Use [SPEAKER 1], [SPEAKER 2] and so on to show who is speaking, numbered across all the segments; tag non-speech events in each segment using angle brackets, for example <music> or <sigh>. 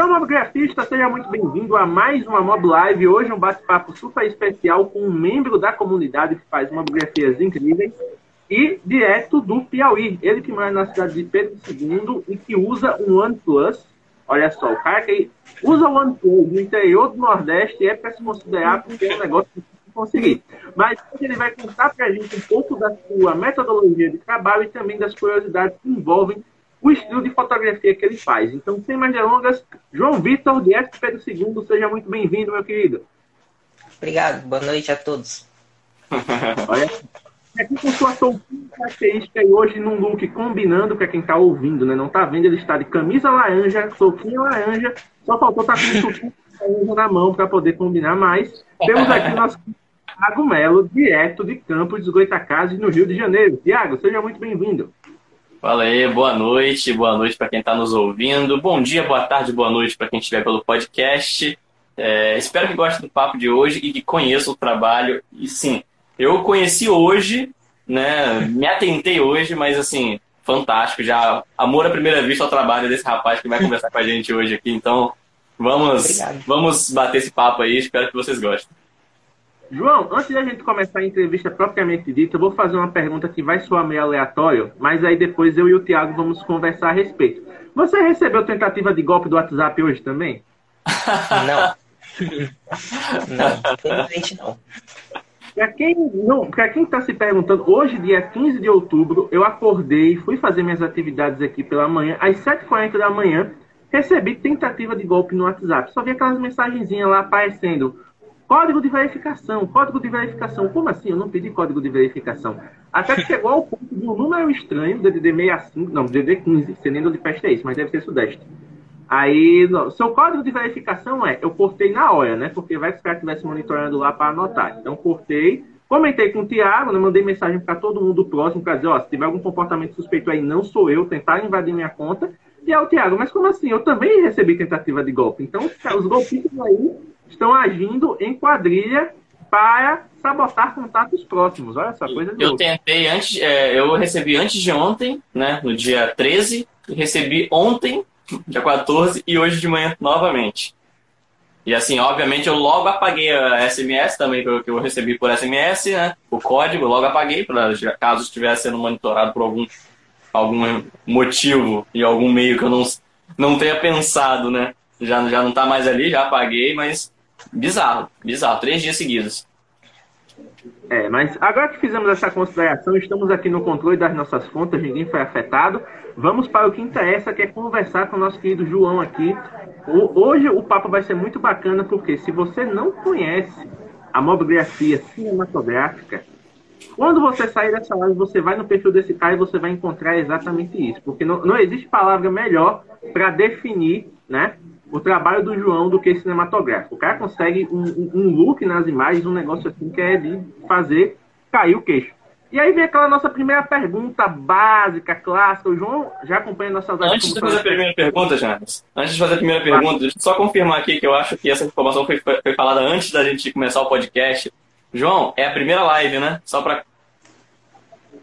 [SPEAKER 1] Então, mobgrafista, seja muito bem-vindo a mais uma Mob Live. Hoje um bate-papo super especial com um membro da comunidade que faz mobigrafias incríveis e direto do Piauí. Ele que mora na cidade de Pedro II e que usa um OnePlus. Olha só, o cara que usa o OnePlus no interior do Nordeste é para se considerar porque é um negócio que conseguir. Mas ele vai contar para a gente um pouco da sua metodologia de trabalho e também das curiosidades que envolvem o estilo de fotografia que ele faz. Então, sem mais delongas, João Vitor, de Pedro II, seja muito bem-vindo, meu querido.
[SPEAKER 2] Obrigado, boa noite a todos. <laughs>
[SPEAKER 1] Olha, aqui com sua touquinha característica e hoje num look combinando para quem está ouvindo, né? Não está vendo, ele está de camisa laranja, touquinha laranja, só faltou estar tá com o touquinha laranja na mão para poder combinar mais. Temos aqui nosso Thiago Melo, direto de Campos dos Goitacazes, no Rio de Janeiro. Tiago, seja muito bem-vindo.
[SPEAKER 3] Fala aí, boa noite, boa noite para quem está nos ouvindo, bom dia, boa tarde, boa noite para quem estiver pelo podcast. É, espero que goste do papo de hoje e que conheça o trabalho. E sim, eu conheci hoje, né? Me atentei hoje, mas assim, fantástico. Já amor à primeira vista ao trabalho desse rapaz que vai conversar com a gente hoje aqui. Então, vamos, vamos bater esse papo aí. Espero que vocês gostem.
[SPEAKER 1] João, antes da gente começar a entrevista propriamente dita, eu vou fazer uma pergunta que vai soar meio aleatório, mas aí depois eu e o Thiago vamos conversar a respeito. Você recebeu tentativa de golpe do WhatsApp hoje também? <laughs>
[SPEAKER 2] Não. não, infelizmente não.
[SPEAKER 1] Para quem não, para quem está se perguntando, hoje, dia 15 de outubro, eu acordei, fui fazer minhas atividades aqui pela manhã, às 7h40 da manhã, recebi tentativa de golpe no WhatsApp. Só vi aquelas mensagenzinhas lá aparecendo Código de verificação, código de verificação. Como assim? Eu não pedi código de verificação. Até que chegou ao ponto de um número estranho, DDD 65, não, DDD 15, você nem de peste é isso, mas deve ser Sudeste. Aí, não, seu código de verificação é, eu cortei na hora, né? Porque vai que os caras estivessem monitorando lá para anotar. Então, cortei, comentei com o Thiago, né, mandei mensagem para todo mundo próximo para dizer, ó, se tiver algum comportamento suspeito aí, não sou eu, tentar invadir minha conta. E aí o Thiago, mas como assim? Eu também recebi tentativa de golpe. Então, os golpistas aí estão agindo em quadrilha para sabotar contatos próximos. Olha essa coisa
[SPEAKER 3] Eu tentei antes, é, eu recebi antes de ontem, né, no dia 13, recebi ontem, dia 14, e hoje de manhã novamente. E assim, obviamente, eu logo apaguei a SMS também, que eu recebi por SMS, né? O código, logo apaguei, para caso estivesse sendo monitorado por algum, algum motivo e algum meio que eu não, não tenha pensado, né? Já, já não tá mais ali, já apaguei, mas Bizarro, bizarro. Três dias seguidos.
[SPEAKER 1] É, mas agora que fizemos essa consideração, estamos aqui no controle das nossas contas, ninguém foi afetado. Vamos para o que interessa, que é conversar com o nosso querido João aqui. Hoje o papo vai ser muito bacana, porque se você não conhece a mobigrafia cinematográfica, quando você sair dessa live, você vai no perfil desse cara e você vai encontrar exatamente isso. Porque não, não existe palavra melhor para definir né, o trabalho do João do que cinematográfico. O cara consegue um, um, look nas imagens, um negócio assim que é de fazer cair o queixo. E aí vem aquela nossa primeira pergunta básica, clássica. O João já acompanha nossas.
[SPEAKER 3] Antes de fazer a primeira pergunta, James, antes de fazer a primeira pergunta, deixa eu só confirmar aqui que eu acho que essa informação foi, foi falada antes da gente começar o podcast. João, é a primeira live, né? Só para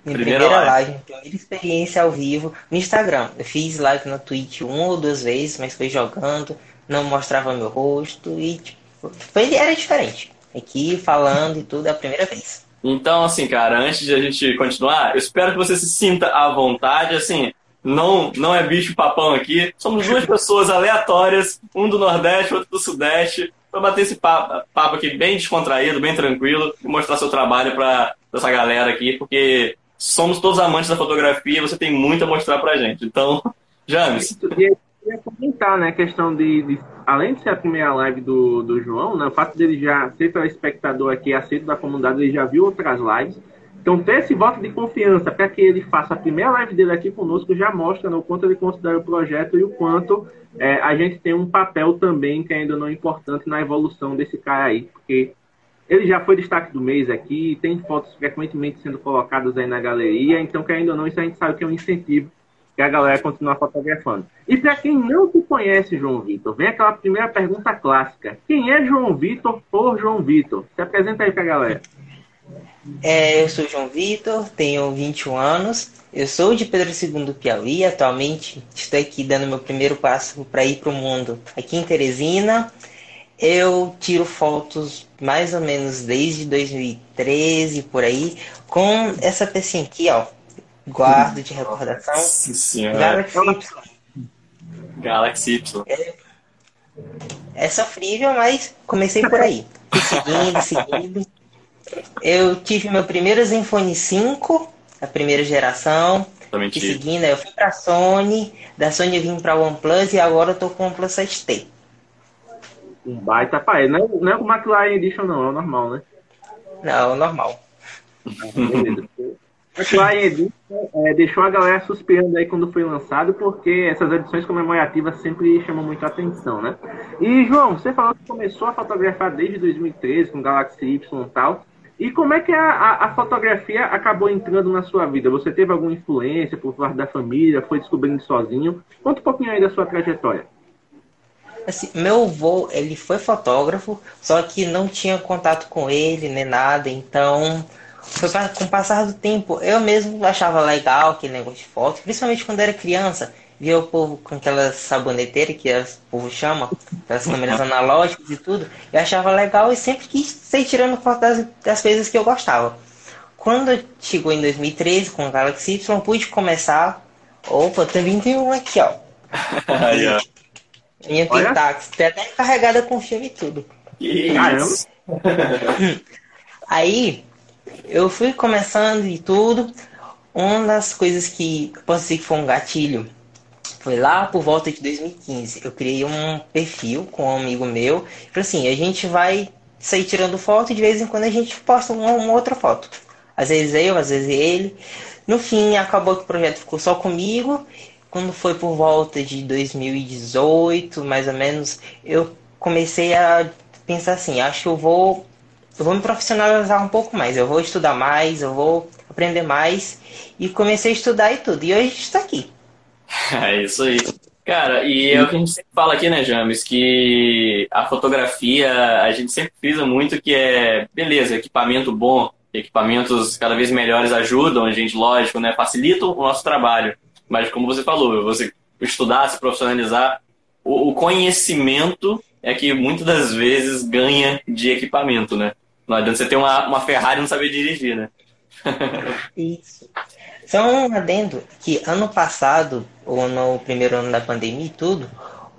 [SPEAKER 2] minha primeira, primeira live. live, primeira experiência ao vivo no Instagram. Eu fiz live no Twitch uma ou duas vezes, mas foi jogando, não mostrava meu rosto e tipo, foi, era diferente. Aqui falando e tudo é a primeira vez.
[SPEAKER 3] Então, assim, cara, antes de a gente continuar, eu espero que você se sinta à vontade, assim, não, não é bicho papão aqui. Somos duas <laughs> pessoas aleatórias, um do Nordeste, outro do Sudeste, para bater esse papo, papo aqui bem descontraído, bem tranquilo, e mostrar seu trabalho para essa galera aqui, porque somos todos amantes da fotografia, você tem muito a mostrar pra gente. Então, <laughs> James.
[SPEAKER 1] Eu queria comentar, né, a questão de, de, além de ser a primeira live do, do João, né, o fato dele já ser espectador aqui, aceito da comunidade, ele já viu outras lives. Então, ter esse voto de confiança para que ele faça a primeira live dele aqui conosco já mostra né, o quanto ele considera o projeto e o quanto é, a gente tem um papel também que ainda não é importante na evolução desse cara aí, porque ele já foi destaque do mês aqui, tem fotos frequentemente sendo colocadas aí na galeria, então, querendo ou não, isso a gente sabe que é um incentivo que a galera continua fotografando. E para quem não te conhece, João Vitor, vem aquela primeira pergunta clássica. Quem é João Vitor por João Vitor? Se apresenta aí para a galera.
[SPEAKER 2] É, eu sou João Vitor, tenho 21 anos, eu sou de Pedro II Piauí, atualmente estou aqui dando meu primeiro passo para ir para o mundo aqui em Teresina. Eu tiro fotos mais ou menos desde 2013 por aí, com essa pecinha aqui, ó. Guardo de recordação.
[SPEAKER 3] Nossa
[SPEAKER 2] Galaxy Y.
[SPEAKER 3] Galaxy Y.
[SPEAKER 2] É, é sofrível, mas comecei por aí. Seguindo, seguindo. Eu tive meu primeiro Zenfone 5, a primeira geração.
[SPEAKER 3] Também tive.
[SPEAKER 2] seguindo, eu fui pra Sony, da Sony eu vim pra OnePlus e agora eu tô com o OnePlus 7T.
[SPEAKER 1] Um baita pai. Não, é- não é o McLaren Edition, não, é o normal, né?
[SPEAKER 2] Não, normal. <laughs>
[SPEAKER 1] Beleza. McLaren Edition é, deixou a galera suspirando aí quando foi lançado, porque essas edições comemorativas sempre chamam muito a atenção, né? E, João, você falou que começou a fotografar desde 2013 com Galaxy Y e tal. E como é que a, a, a fotografia acabou entrando na sua vida? Você teve alguma influência por parte da família? Foi descobrindo sozinho? Conta um pouquinho aí da sua trajetória.
[SPEAKER 2] Assim, meu avô, ele foi fotógrafo, só que não tinha contato com ele, nem nada, então, com o passar do tempo, eu mesmo achava legal aquele negócio de foto, principalmente quando era criança, via o povo com aquelas saboneteiras que o povo chama, aquelas câmeras analógicas e tudo, eu achava legal e sempre quis sair tirando foto das, das coisas que eu gostava. Quando chegou em 2013 com o Galaxy Y, pude começar. Opa, também tem um aqui, ó. <laughs> Minha
[SPEAKER 1] Olha.
[SPEAKER 2] Pentax, tem até carregada com filme e tudo.
[SPEAKER 3] Isso? <laughs>
[SPEAKER 2] Aí eu fui começando e tudo. Uma das coisas que eu posso dizer que foi um gatilho foi lá por volta de 2015. Eu criei um perfil com um amigo meu. Falei assim: a gente vai sair tirando foto e de vez em quando a gente posta uma, uma outra foto. Às vezes eu, às vezes ele. No fim, acabou que o projeto ficou só comigo. Quando foi por volta de 2018, mais ou menos, eu comecei a pensar assim: acho que eu vou eu vou me profissionalizar um pouco mais, eu vou estudar mais, eu vou aprender mais. E comecei a estudar e tudo. E hoje está aqui. <laughs>
[SPEAKER 3] É isso aí. Cara, e é o que a gente sempre fala aqui, né, James? Que a fotografia, a gente sempre frisa muito que é, beleza, equipamento bom, equipamentos cada vez melhores ajudam a gente, lógico, né? Facilitam o nosso trabalho. Mas como você falou, você estudar, se profissionalizar, o, o conhecimento é que muitas das vezes ganha de equipamento, né? Não adianta você ter uma, uma Ferrari e não saber dirigir, né? <laughs>
[SPEAKER 2] Isso. Só um adendo que ano passado, ou no primeiro ano da pandemia e tudo,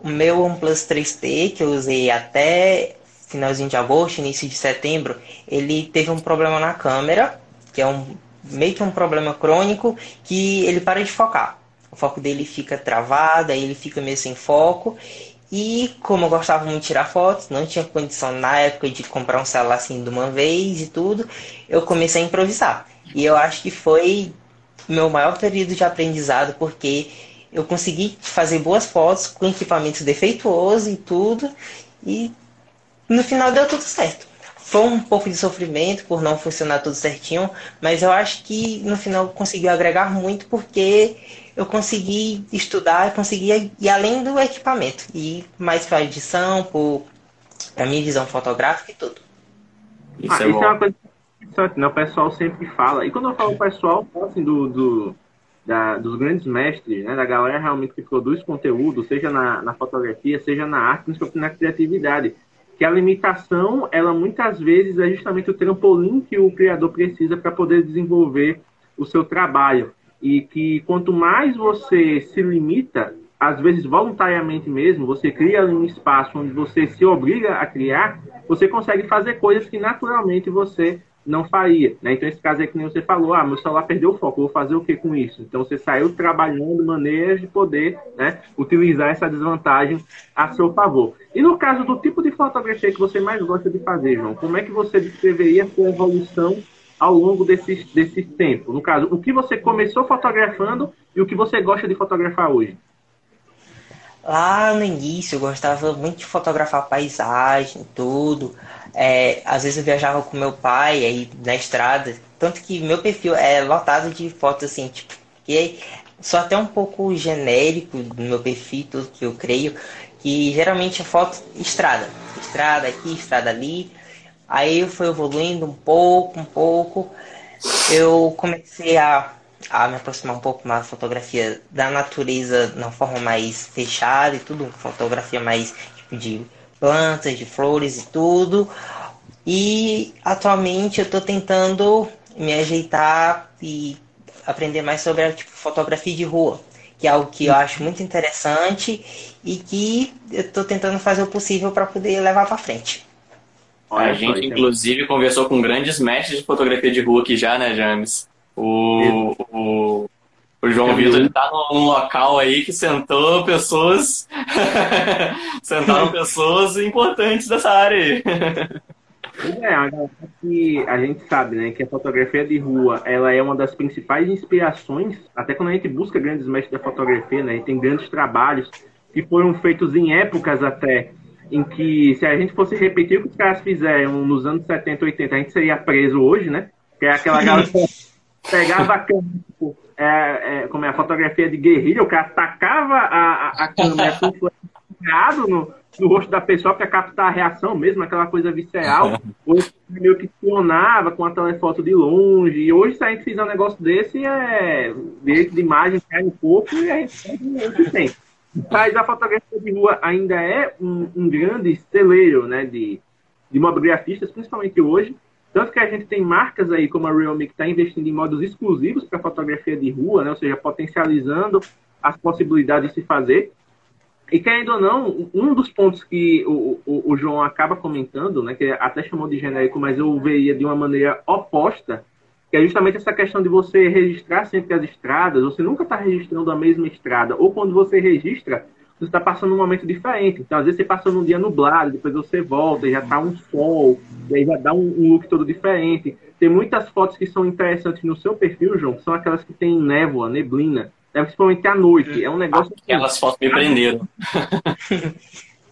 [SPEAKER 2] o meu OnePlus 3T, que eu usei até finalzinho de agosto, início de setembro, ele teve um problema na câmera, que é um meio que um problema crônico, que ele para de focar. O foco dele fica travado, aí ele fica meio sem foco. E como eu gostava muito de tirar fotos, não tinha condição na época de comprar um celular assim de uma vez e tudo, eu comecei a improvisar. E eu acho que foi meu maior período de aprendizado, porque eu consegui fazer boas fotos com equipamento defeituoso e tudo, e no final deu tudo certo. Foi um pouco de sofrimento por não funcionar tudo certinho, mas eu acho que no final conseguiu agregar muito porque eu consegui estudar, consegui ir além do equipamento e mais para edição, por a minha visão fotográfica e tudo.
[SPEAKER 3] Isso
[SPEAKER 1] ah,
[SPEAKER 3] é
[SPEAKER 1] isso
[SPEAKER 3] bom.
[SPEAKER 1] é uma coisa interessante, né? O pessoal sempre fala. E quando eu falo pessoal, eu falo assim, do, do, da, dos grandes mestres, né? Da galera realmente que produz conteúdo, seja na, na fotografia, seja na arte, principalmente na criatividade. Que a limitação, ela muitas vezes é justamente o trampolim que o criador precisa para poder desenvolver o seu trabalho. E que quanto mais você se limita, às vezes voluntariamente mesmo, você cria um espaço onde você se obriga a criar, você consegue fazer coisas que naturalmente você não faria. Né? Então, esse caso aí que nem você falou, ah, meu celular perdeu o foco, vou fazer o que com isso? Então, você saiu trabalhando maneiras de poder né, utilizar essa desvantagem a seu favor. E no caso do tipo de fotografia que você mais gosta de fazer, João, como é que você descreveria a sua evolução ao longo desse, desse tempo? No caso, o que você começou fotografando e o que você gosta de fotografar hoje?
[SPEAKER 2] Lá no início eu gostava muito de fotografar paisagem, tudo. É, às vezes eu viajava com meu pai aí na estrada, tanto que meu perfil é lotado de fotos assim, tipo, que só até um pouco genérico no meu perfil, tudo que eu creio, que geralmente é foto estrada, estrada aqui, estrada ali. Aí eu fui evoluindo um pouco, um pouco. Eu comecei a, a me aproximar um pouco mais da fotografia da natureza, na forma mais fechada e tudo, fotografia mais tipo, de plantas, de flores e tudo. E atualmente eu estou tentando me ajeitar e aprender mais sobre a tipo, fotografia de rua, que é algo que eu acho muito interessante e que eu estou tentando fazer o possível para poder levar para frente.
[SPEAKER 3] A gente, inclusive, conversou com grandes mestres de fotografia de rua aqui já, né, James? O, o, o João Vitor está num local aí que sentou pessoas. <laughs> sentaram <laughs> pessoas importantes dessa área aí.
[SPEAKER 1] É, que a gente sabe, né, que a fotografia de rua, ela é uma das principais inspirações, até quando a gente busca grandes mestres da fotografia, né, tem grandes trabalhos que foram feitos em épocas até em que se a gente fosse repetir o que os caras fizeram nos anos 70, 80, a gente seria preso hoje, né? Que é aquela galera que pegava a câmera, tipo, é, é, como é a fotografia de guerrilha, o cara tacava a, a, a câmera com no, no rosto da pessoa para captar a reação mesmo, aquela coisa visceral. <laughs> Hoje meio que espionava com a telefoto de longe. E hoje, se a gente fizer um negócio desse, é direito de imagem cai no corpo e a gente tem. Mas a fotografia de rua ainda é um, um grande celeiro né, de, de mobigrafistas, principalmente hoje. Tanto que a gente tem marcas aí como a Realme que está investindo em modos exclusivos para fotografia de rua, né, ou seja, potencializando as possibilidades de se fazer. E querendo ou não, um dos pontos que o, o, o, João acaba comentando, né, que até chamou de genérico, mas eu veria de uma maneira oposta, que é justamente essa questão de você registrar sempre as estradas, você nunca está registrando a mesma estrada, ou quando você registra, você está passando um momento diferente. Então, às vezes você passa num dia nublado, depois você volta e já está um sol, e aí já dá um, look todo diferente. Tem muitas fotos que são interessantes no seu perfil, João, que são aquelas que tem névoa, neblina, né, principalmente à noite. É um negócio.
[SPEAKER 3] Aquelas assim, fotos me prenderam.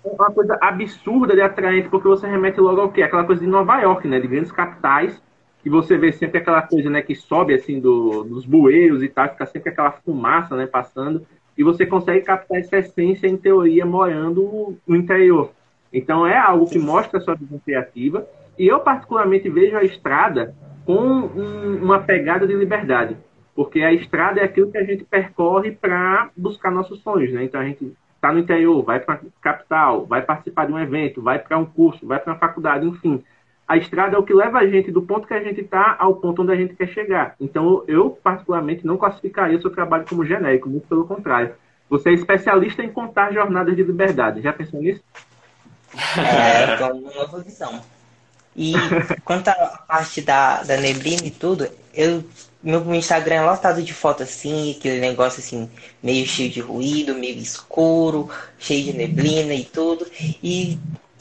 [SPEAKER 1] É uma coisa absurda de atraente, porque você remete logo ao quê? Aquela coisa de Nova York, né? De grandes capitais que você vê sempre aquela coisa, né, que sobe assim do, dos bueiros e tal, fica sempre aquela fumaça, né, passando, e você consegue captar essa essência em teoria morando no interior. Então é algo que mostra a sua visão criativa, e eu particularmente vejo a estrada com um, uma pegada de liberdade, porque a estrada é aquilo que a gente percorre para buscar nossos sonhos, né? Então a gente está no interior, vai para capital, vai participar de um evento, vai para um curso, vai para uma faculdade, enfim a estrada é o que leva a gente do ponto que a gente está ao ponto onde a gente quer chegar. Então, eu, particularmente, não classificaria o seu trabalho como genérico, muito pelo contrário. Você é especialista em contar jornadas de liberdade. Já pensou nisso?
[SPEAKER 2] É, com uma visão. E quanto à parte da, da neblina e tudo, eu, meu Instagram é lotado de fotos assim, aquele negócio assim, meio cheio de ruído, meio escuro, cheio de neblina e tudo. E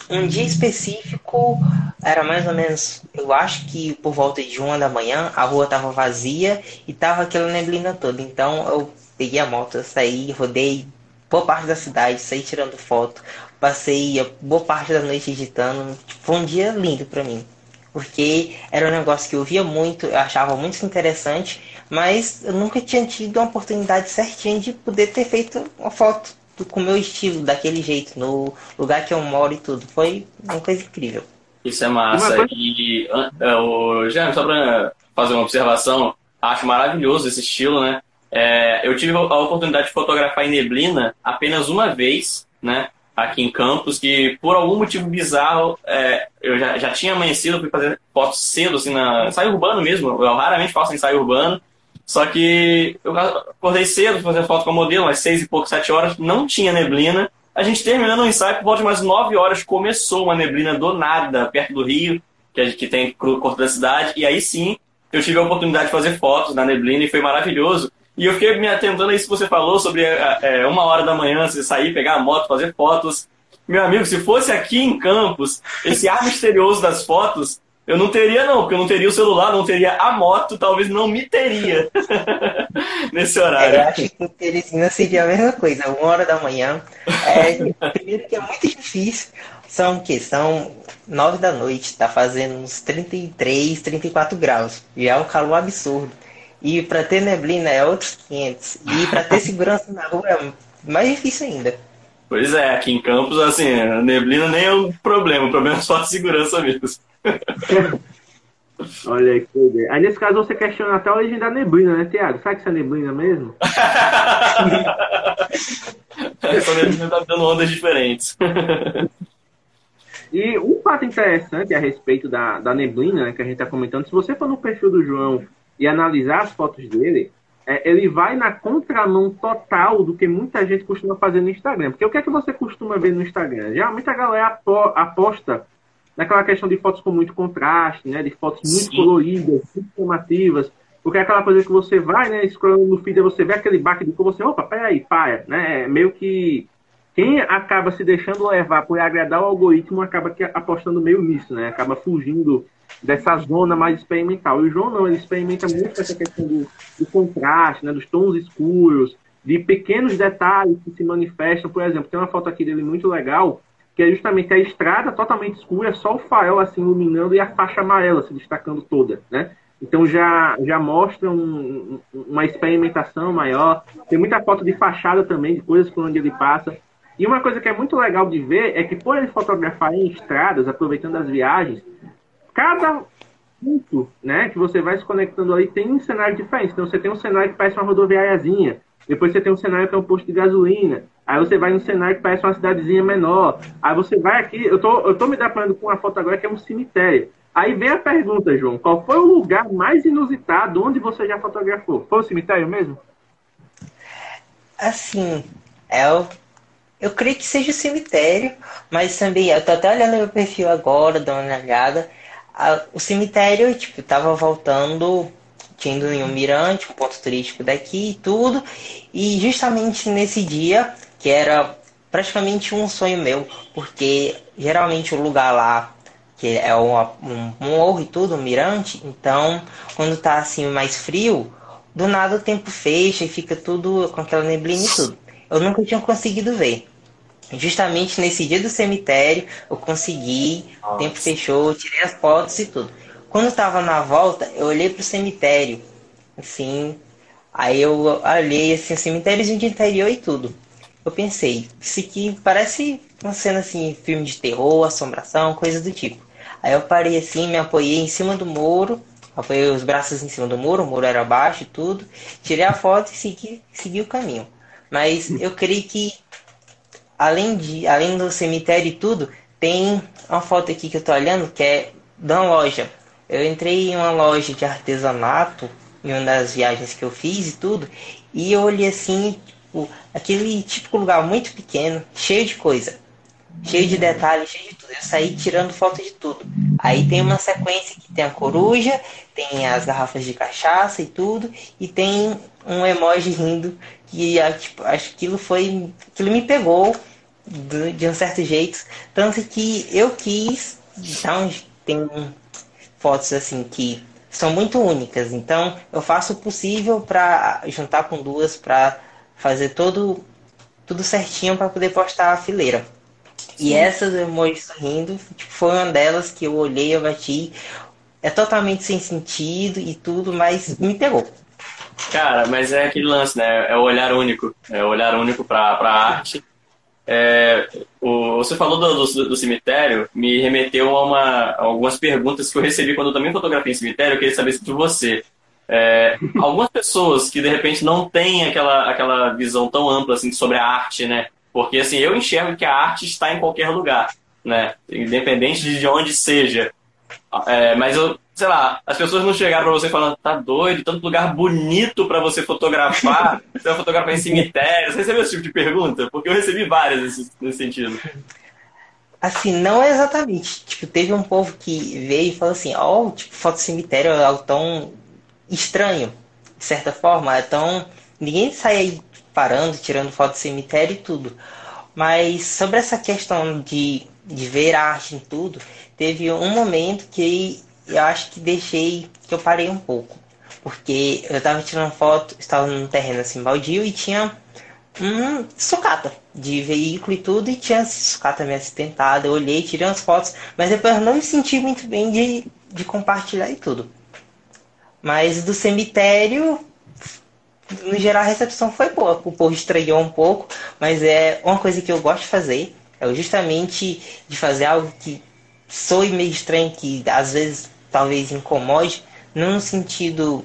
[SPEAKER 2] um dia específico, era mais ou menos, eu acho que por volta de uma da manhã, a rua tava vazia e tava aquela neblina toda. Então eu peguei a moto, saí, rodei boa parte da cidade, saí tirando foto, passei boa parte da noite editando. Tipo, foi um dia lindo para mim. Porque era um negócio que eu via muito, eu achava muito interessante, mas eu nunca tinha tido uma oportunidade certinha de poder ter feito uma foto com o meu estilo, daquele jeito, no lugar que eu moro e tudo. Foi uma coisa incrível.
[SPEAKER 3] Isso é massa. Coisa... E uh, o Jean, só para fazer uma observação, acho maravilhoso esse estilo, né? É, eu tive a oportunidade de fotografar em neblina apenas uma vez, né? Aqui em Campos, que por algum motivo bizarro, é, eu já, já tinha amanhecido, fui fazer fotos cedo, assim, na ensaio urbano mesmo. Eu raramente faço ensaio urbano. Só que eu acordei cedo, fazer foto com a modelo, às seis e pouco, sete horas, não tinha neblina. A gente terminando o ensaio, por volta de umas nove horas, começou uma neblina do nada, perto do rio, que, que tem corpo da cidade. E aí sim, eu tive a oportunidade de fazer fotos na neblina e foi maravilhoso. E eu fiquei me atentando a isso que você falou sobre é, uma hora da manhã, você sair, pegar a moto, fazer fotos. Meu amigo, se fosse aqui em Campos, esse ar misterioso das fotos Eu não teria, não, porque eu não teria o celular, não teria a moto, talvez não me teria <laughs> nesse horário.
[SPEAKER 2] É, eu acho que o Teresina seria a mesma coisa, uma hora da manhã. É, primeiro que é muito difícil. São o quê? São nove da noite, tá fazendo uns 33, 34 graus. E é um calor absurdo. E para ter neblina é outros 500. E para ter segurança na rua é mais difícil ainda.
[SPEAKER 3] Pois é, aqui em Campos, assim, a neblina nem é um problema, o problema é só a segurança mesmo. <laughs>
[SPEAKER 1] Olha aí, que. Aí nesse caso você questiona até a origem da neblina, né, Tiago? Sabe que isso é neblina mesmo? <laughs>
[SPEAKER 3] Essa neblina tá dando ondas diferentes.
[SPEAKER 1] E um fato interessante a respeito da, da neblina, né, que a gente está comentando, se você for no perfil do João e analisar as fotos dele, é, ele vai na contramão total do que muita gente costuma fazer no Instagram. Porque o que é que você costuma ver no Instagram? Geralmente a galera aposta naquela questão de fotos com muito contraste, né? De fotos muito Sim. coloridas, muito chamativas. Porque é aquela coisa que você vai, né, scrollando no feed, você vê aquele baque de cor, você, opa, peraí, para, né? É meio que quem acaba se deixando levar por agradar o algoritmo acaba que apostando meio nisso, né? Acaba fugindo dessa zona mais experimental. E o João não, ele experimenta muito com essa questão do, do, contraste, né? dos tons escuros, de pequenos detalhes que se manifestam. Por exemplo, tem uma foto aqui dele muito legal, que é justamente a estrada totalmente escura, só o farol assim iluminando e a faixa amarela se destacando toda, né? Então já, já mostra um, uma experimentação maior. Tem muita foto de fachada também, de coisas por onde ele passa. E uma coisa que é muito legal de ver é que por ele fotografar em estradas, aproveitando as viagens, cada ponto né, que você vai se conectando ali tem um cenário diferente. Então você tem um cenário que parece uma rodoviáriazinha, depois você tem um cenário que é um posto de gasolina, aí você vai num cenário que parece uma cidadezinha menor, aí você vai aqui, eu tô, eu tô me deparando com uma foto agora que é um cemitério. Aí vem a pergunta, João, qual foi o lugar mais inusitado onde você já fotografou? Foi o cemitério mesmo?
[SPEAKER 2] Assim, é o eu creio que seja o cemitério, mas também, eu tô até olhando meu perfil agora, dando uma olhada. o cemitério, tipo, tava voltando, tinha ido em um mirante, um ponto turístico daqui e tudo. E justamente nesse dia, que era praticamente um sonho meu, porque geralmente o lugar lá, que é um, um, um morro e tudo, um mirante, então quando tá assim mais frio, do nada o tempo fecha e fica tudo com aquela neblina e tudo eu nunca tinha conseguido ver. Justamente nesse dia do cemitério, eu consegui, o tempo fechou, tirei as fotos e tudo. Quando eu tava na volta, eu olhei pro cemitério, assim, aí eu olhei assim, o cemitério de interior e tudo. Eu pensei, isso aqui parece uma cena assim, filme de terror, assombração, coisa do tipo. Aí eu parei assim, me apoiei em cima do muro, apoiei os braços em cima do muro, o muro era baixo e tudo, tirei a foto e segui, segui o caminho. Mas eu creio que além de além do cemitério e tudo, tem uma foto aqui que eu tô olhando que é uma loja. Eu entrei em uma loja de artesanato em uma das viagens que eu fiz e tudo, e eu olhei assim, tipo, aquele típico lugar muito pequeno, cheio de coisa. Cheio de detalhes, cheio de tudo. Eu saí tirando foto de tudo. Aí tem uma sequência que tem a coruja, tem as garrafas de cachaça e tudo, e tem um emoji rindo que tipo, acho que aquilo foi. aquilo me pegou de, um certo jeito. Tanto que eu quis. Então, tem fotos assim que são muito únicas. Então, eu faço o possível para juntar com duas para fazer todo tudo certinho para poder postar a fileira. Sim. E essas emojis sorrindo tipo, foi uma delas que eu olhei, eu bati. É totalmente sem sentido e tudo, mas me pegou.
[SPEAKER 3] Cara, mas é aquele lance, né? É o olhar único. É o olhar único para a arte. É, o, você falou do, do, do, cemitério, me remeteu a, uma, a, algumas perguntas que eu recebi quando eu também fotografei em cemitério. Eu queria saber de você. É, <laughs> algumas pessoas que de repente não têm aquela, aquela visão tão ampla assim, sobre a arte, né? Porque assim, eu enxergo que a arte está em qualquer lugar, né? Independente de onde seja. É, mas eu, sei lá, as pessoas não chegaram pra você falando, tá doido, tanto lugar bonito para você fotografar, <laughs> você vai fotografar em cemitérios. Você recebeu esse tipo de pergunta? Porque eu recebi várias nesse, nesse sentido.
[SPEAKER 2] Assim, não é exatamente. Tipo, teve um povo que veio e falou assim, ó, oh, tipo, foto cemitério é algo tão estranho, de certa forma, é tão. Ninguém sai aí parando, tirando foto de cemitério e tudo. Mas sobre essa questão de, de ver arte em tudo, teve um momento que eu acho que deixei, que eu parei um pouco. Porque eu tava tirando foto, estava num terreno assim baldio e tinha um sucata de veículo e tudo, e tinha sucata meio acidentada. Eu olhei, tirei umas fotos, mas depois eu não me senti muito bem de, de compartilhar e tudo. Mas do cemitério, no geral a recepção foi boa. O povo estranhou um pouco, mas é uma coisa que eu gosto de fazer. É justamente de fazer algo que soe meio estranho, que às vezes talvez incomode, não no sentido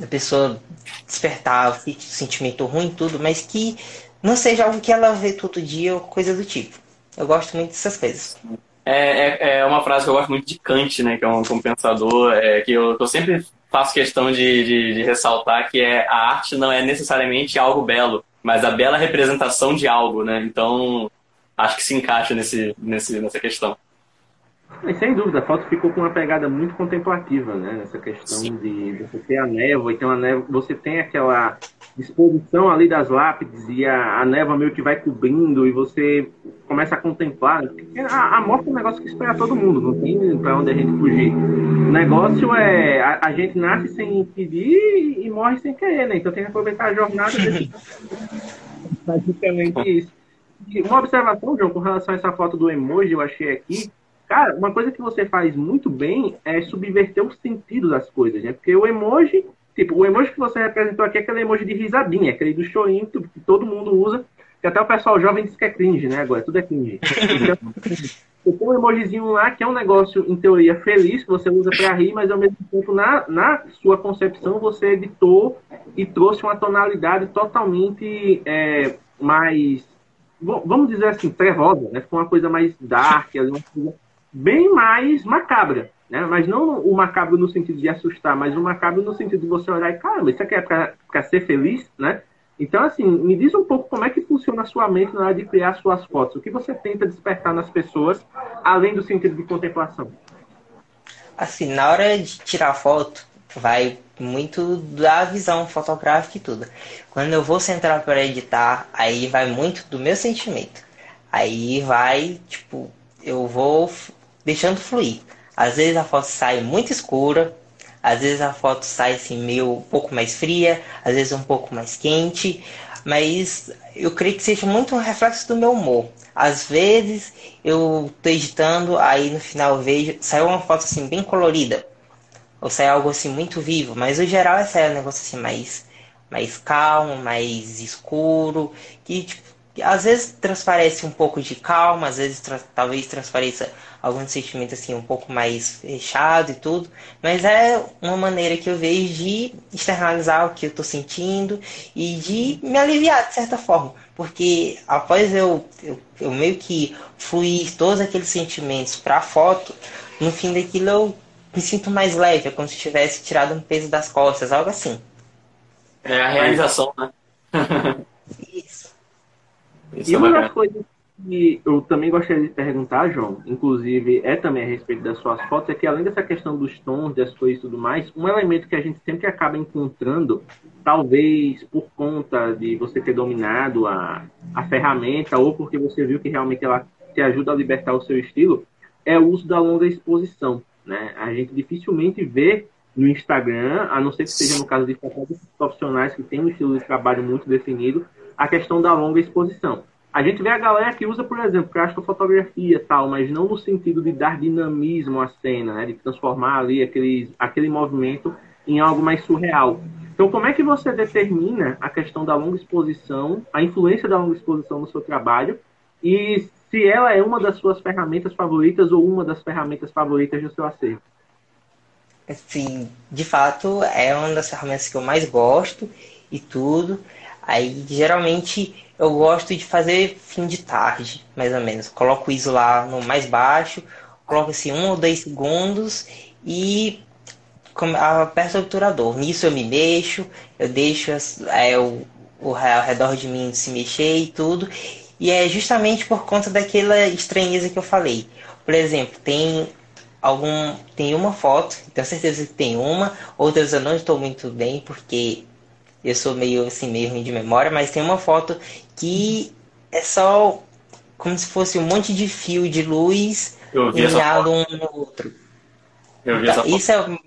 [SPEAKER 2] da pessoa despertar o sentimento ruim tudo, mas que não seja algo que ela vê todo dia ou coisa do tipo. Eu gosto muito dessas coisas.
[SPEAKER 3] É, é, é uma frase que eu gosto muito de Kant, né, que é um compensador, é, que eu, eu sempre faço questão de, de, de, ressaltar que é a arte não é necessariamente algo belo, mas a bela representação de algo, né? Então acho que se encaixa nesse, nesse, nessa questão.
[SPEAKER 1] E sem dúvida, a foto ficou com uma pegada muito contemplativa, né? Nessa questão Sim. de você ter a névoa, e tem uma névoa, você tem aquela disposição ali das lápides e a, a névoa meio que vai cobrindo e você começa a contemplar. A, a morte é um negócio que espera todo mundo, não tem para onde a gente fugir. O negócio é a, a, gente nasce sem pedir e morre sem querer, né? Então tem que aproveitar a jornada. <laughs> Basicamente isso. E uma observação, João, com relação a essa foto do emoji, eu achei aqui Cara, uma coisa que você faz muito bem é subverter o sentido das coisas, né? Porque o emoji, tipo, o emoji que você representou aqui é aquele emoji de risadinha, aquele do chorinho que todo mundo usa, que até o pessoal jovem diz que é cringe, né? Agora, tudo é cringe. <laughs> Então, tem um emojizinho lá que é um negócio, em teoria, feliz, que você usa para rir, mas ao mesmo tempo, na, na sua concepção, você editou e trouxe uma tonalidade totalmente é, mais, vamos dizer assim, trevosa, né? Ficou uma coisa mais dark, uma coisa bem mais macabra. Né? Mas não o macabro no sentido de assustar, mas o macabro no sentido de você olhar e, caramba, isso aqui é para ser feliz, né? Então, assim, me diz um pouco como é que funciona a sua mente na hora de criar suas fotos. O que você tenta despertar nas pessoas, além do sentido de contemplação?
[SPEAKER 2] Assim, na hora de tirar foto, vai muito da visão fotográfica e tudo. Quando eu vou centrar para editar, aí vai muito do meu sentimento. Aí vai, tipo, eu vou deixando fluir. Às vezes a foto sai muito escura, às vezes a foto sai assim meio um pouco mais fria, às vezes um pouco mais quente, mas eu creio que seja muito um reflexo do meu humor. Às vezes eu tô editando, aí no final eu vejo, saiu uma foto assim bem colorida, ou sai algo assim muito vivo, mas no geral é sair um negócio assim mais mais calmo, mais escuro, que tipo, às vezes transparece um pouco de calma, às vezes tra talvez transpareça algum sentimento assim um pouco mais fechado e tudo, mas é uma maneira que eu vejo de externalizar o que eu estou sentindo e de me aliviar de certa forma, porque após eu, eu, eu meio que fluir todos aqueles sentimentos para a foto, no fim daquilo eu me sinto mais leve, é como se tivesse tirado um peso das costas, algo assim.
[SPEAKER 3] É a realização, né? <laughs>
[SPEAKER 1] Isso e é uma das coisas que eu também gostaria de perguntar, João, inclusive é também a respeito das suas fotos, é que além dessa questão dos tons, das cores e tudo mais, um elemento que a gente sempre acaba encontrando, talvez por conta de você ter dominado a, a ferramenta ou porque você viu que realmente ela te ajuda a libertar o seu estilo, é o uso da longa exposição. Né? A gente dificilmente vê no Instagram, a não ser que seja no caso de fotógrafos profissionais que têm um estilo de trabalho muito definido, a questão da longa exposição. A gente vê a galera que usa, por exemplo, astrofotografia tal, mas não no sentido de dar dinamismo à cena, né? de transformar ali aquele, aquele movimento em algo mais surreal. Então, como é que você determina a questão da longa exposição, a influência da longa exposição no seu trabalho e se ela é uma das suas ferramentas favoritas ou uma das ferramentas favoritas do seu acervo?
[SPEAKER 2] Sim, de fato é uma das ferramentas que eu mais gosto e tudo. Aí geralmente eu gosto de fazer fim de tarde, mais ou menos. Coloco o ISO lá no mais baixo, coloco assim um ou dois segundos e aperto o obturador. Nisso eu me mexo, eu deixo é, o, o ao redor de mim se mexer e tudo. E é justamente por conta daquela estranheza que eu falei. Por exemplo, tem algum tem uma foto, tenho certeza que tem uma, outras eu não estou muito bem porque eu sou meio assim, meio ruim de memória, mas tem uma foto que é só como se fosse um monte de fio de luz alinhado um no outro. Eu vi então, Isso é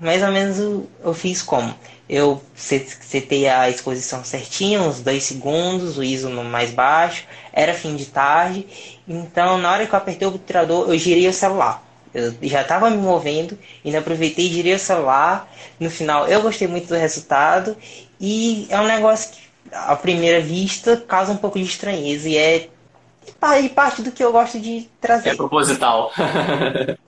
[SPEAKER 2] mais ou menos eu fiz como? Eu setei a exposição certinha, uns dois segundos, o ISO no mais baixo, era fim de tarde, então na hora que eu apertei o obturador, eu girei o celular. Eu já estava me movendo, ainda aproveitei e girei o celular. No final, eu gostei muito do resultado e é um negócio que, à primeira vista, causa um pouco de estranheza e é e parte do que eu gosto de trazer.
[SPEAKER 3] É proposital.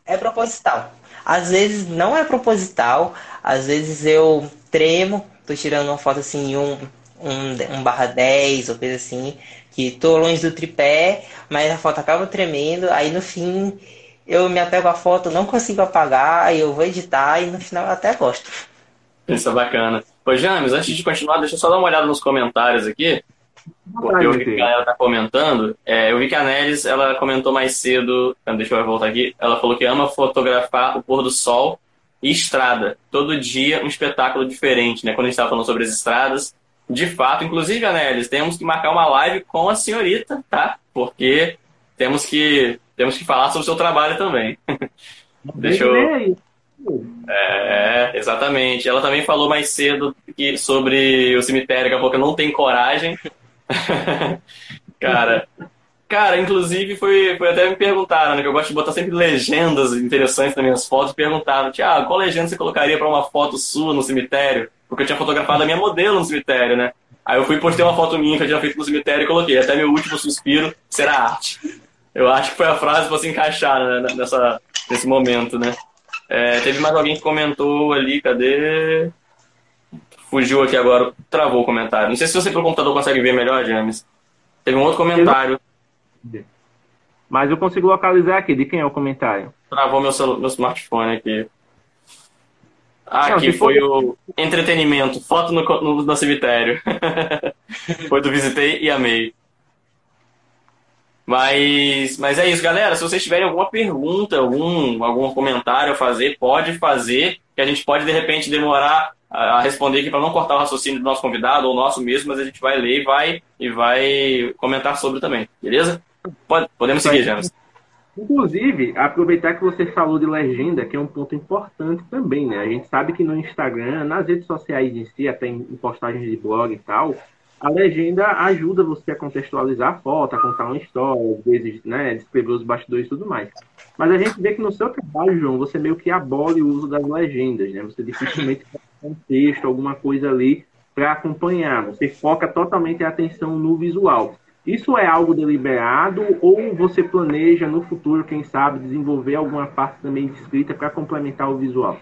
[SPEAKER 2] é proposital. Às vezes não é proposital, às vezes eu tremo, tô tirando uma foto assim, um, um, um barra 10 ou coisa assim, que tô longe do tripé, mas a foto acaba tremendo, aí no fim eu me apego à foto, não consigo apagar, eu vou editar e no final eu até gosto.
[SPEAKER 3] Isso é bacana. Ô James, antes de continuar, deixa eu só dar uma olhada nos comentários aqui. Porque eu vi que a galera tá comentando. É, eu vi que a Nelis, ela comentou mais cedo, deixa eu voltar aqui, ela falou que ama fotografar o pôr do sol e estrada. Todo dia um espetáculo diferente, né? Quando a gente estava falando sobre as estradas. De fato, inclusive, Anélis, temos que marcar uma live com a senhorita, tá? Porque temos que, temos que falar sobre o seu trabalho também. <laughs> Deixa eu. É, exatamente. Ela também falou mais cedo que, sobre o cemitério, que a pouco não tem coragem. <laughs> Cara, Cara, inclusive foi, foi até me perguntaram, né? Que eu gosto de botar sempre legendas interessantes nas minhas fotos. Perguntaram, Tiago, qual legenda você colocaria para uma foto sua no cemitério? Porque eu tinha fotografado a minha modelo no cemitério, né? Aí eu fui postei uma foto minha que eu tinha feito no cemitério e coloquei. Até meu último suspiro será arte. Eu acho que foi a frase para se encaixar né, nessa, nesse momento, né? É, teve mais alguém que comentou ali, cadê? Fugiu aqui agora, travou o comentário. Não sei se você pelo computador consegue ver melhor, James. Teve um outro comentário.
[SPEAKER 1] Mas eu consigo localizar aqui. De quem é o comentário?
[SPEAKER 3] Travou meu, meu smartphone aqui. Ah, aqui foi o entretenimento. Foto no, no, no cemitério. <laughs> foi do Visitei e Amei. Mas, mas é isso, galera. Se vocês tiverem alguma pergunta, algum, algum comentário a fazer, pode fazer, que a gente pode de repente demorar a responder aqui para não cortar o raciocínio do nosso convidado ou nosso mesmo, mas a gente vai ler e vai, e vai comentar sobre também, beleza? Pode, podemos seguir, James.
[SPEAKER 1] Inclusive, aproveitar que você falou de legenda, que é um ponto importante também, né? A gente sabe que no Instagram, nas redes sociais em si, até em postagens de blog e tal, a legenda ajuda você a contextualizar a foto, a contar uma história, às vezes, né, descrever os bastidores e tudo mais. Mas a gente vê que no seu trabalho, João, você meio que abole o uso das legendas, né? Você dificilmente <laughs> um texto, alguma coisa ali para acompanhar. Você foca totalmente a atenção no visual. Isso é algo deliberado ou você planeja no futuro, quem sabe, desenvolver alguma parte também de escrita para complementar o visual?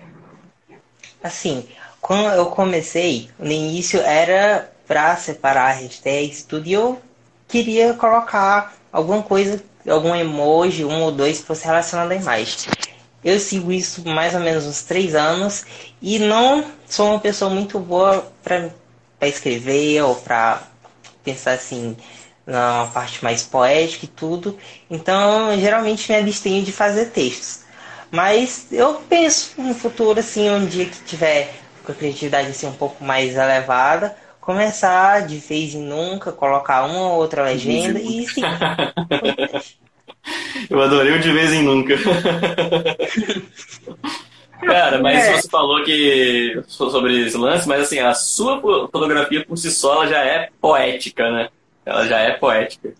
[SPEAKER 2] Assim, quando eu comecei, no início era para separar hashtags tudo e eu queria colocar alguma coisa, algum emoji, um ou dois que fosse relacionado à imagem. Eu sigo isso mais ou menos uns três anos e não sou uma pessoa muito boa para escrever ou para pensar assim na parte mais poética e tudo. Então, geralmente me abstenho de fazer textos. Mas eu penso no futuro, assim, um dia que tiver com a criatividade assim, um pouco mais elevada, começar de vez em nunca, colocar uma ou outra legenda e sim. <laughs>
[SPEAKER 3] Eu adorei o de vez em nunca. <laughs> Cara, mas é. você falou que sobre esse lance, mas assim, a sua fotografia por si só ela já é poética, né? Ela já é poética.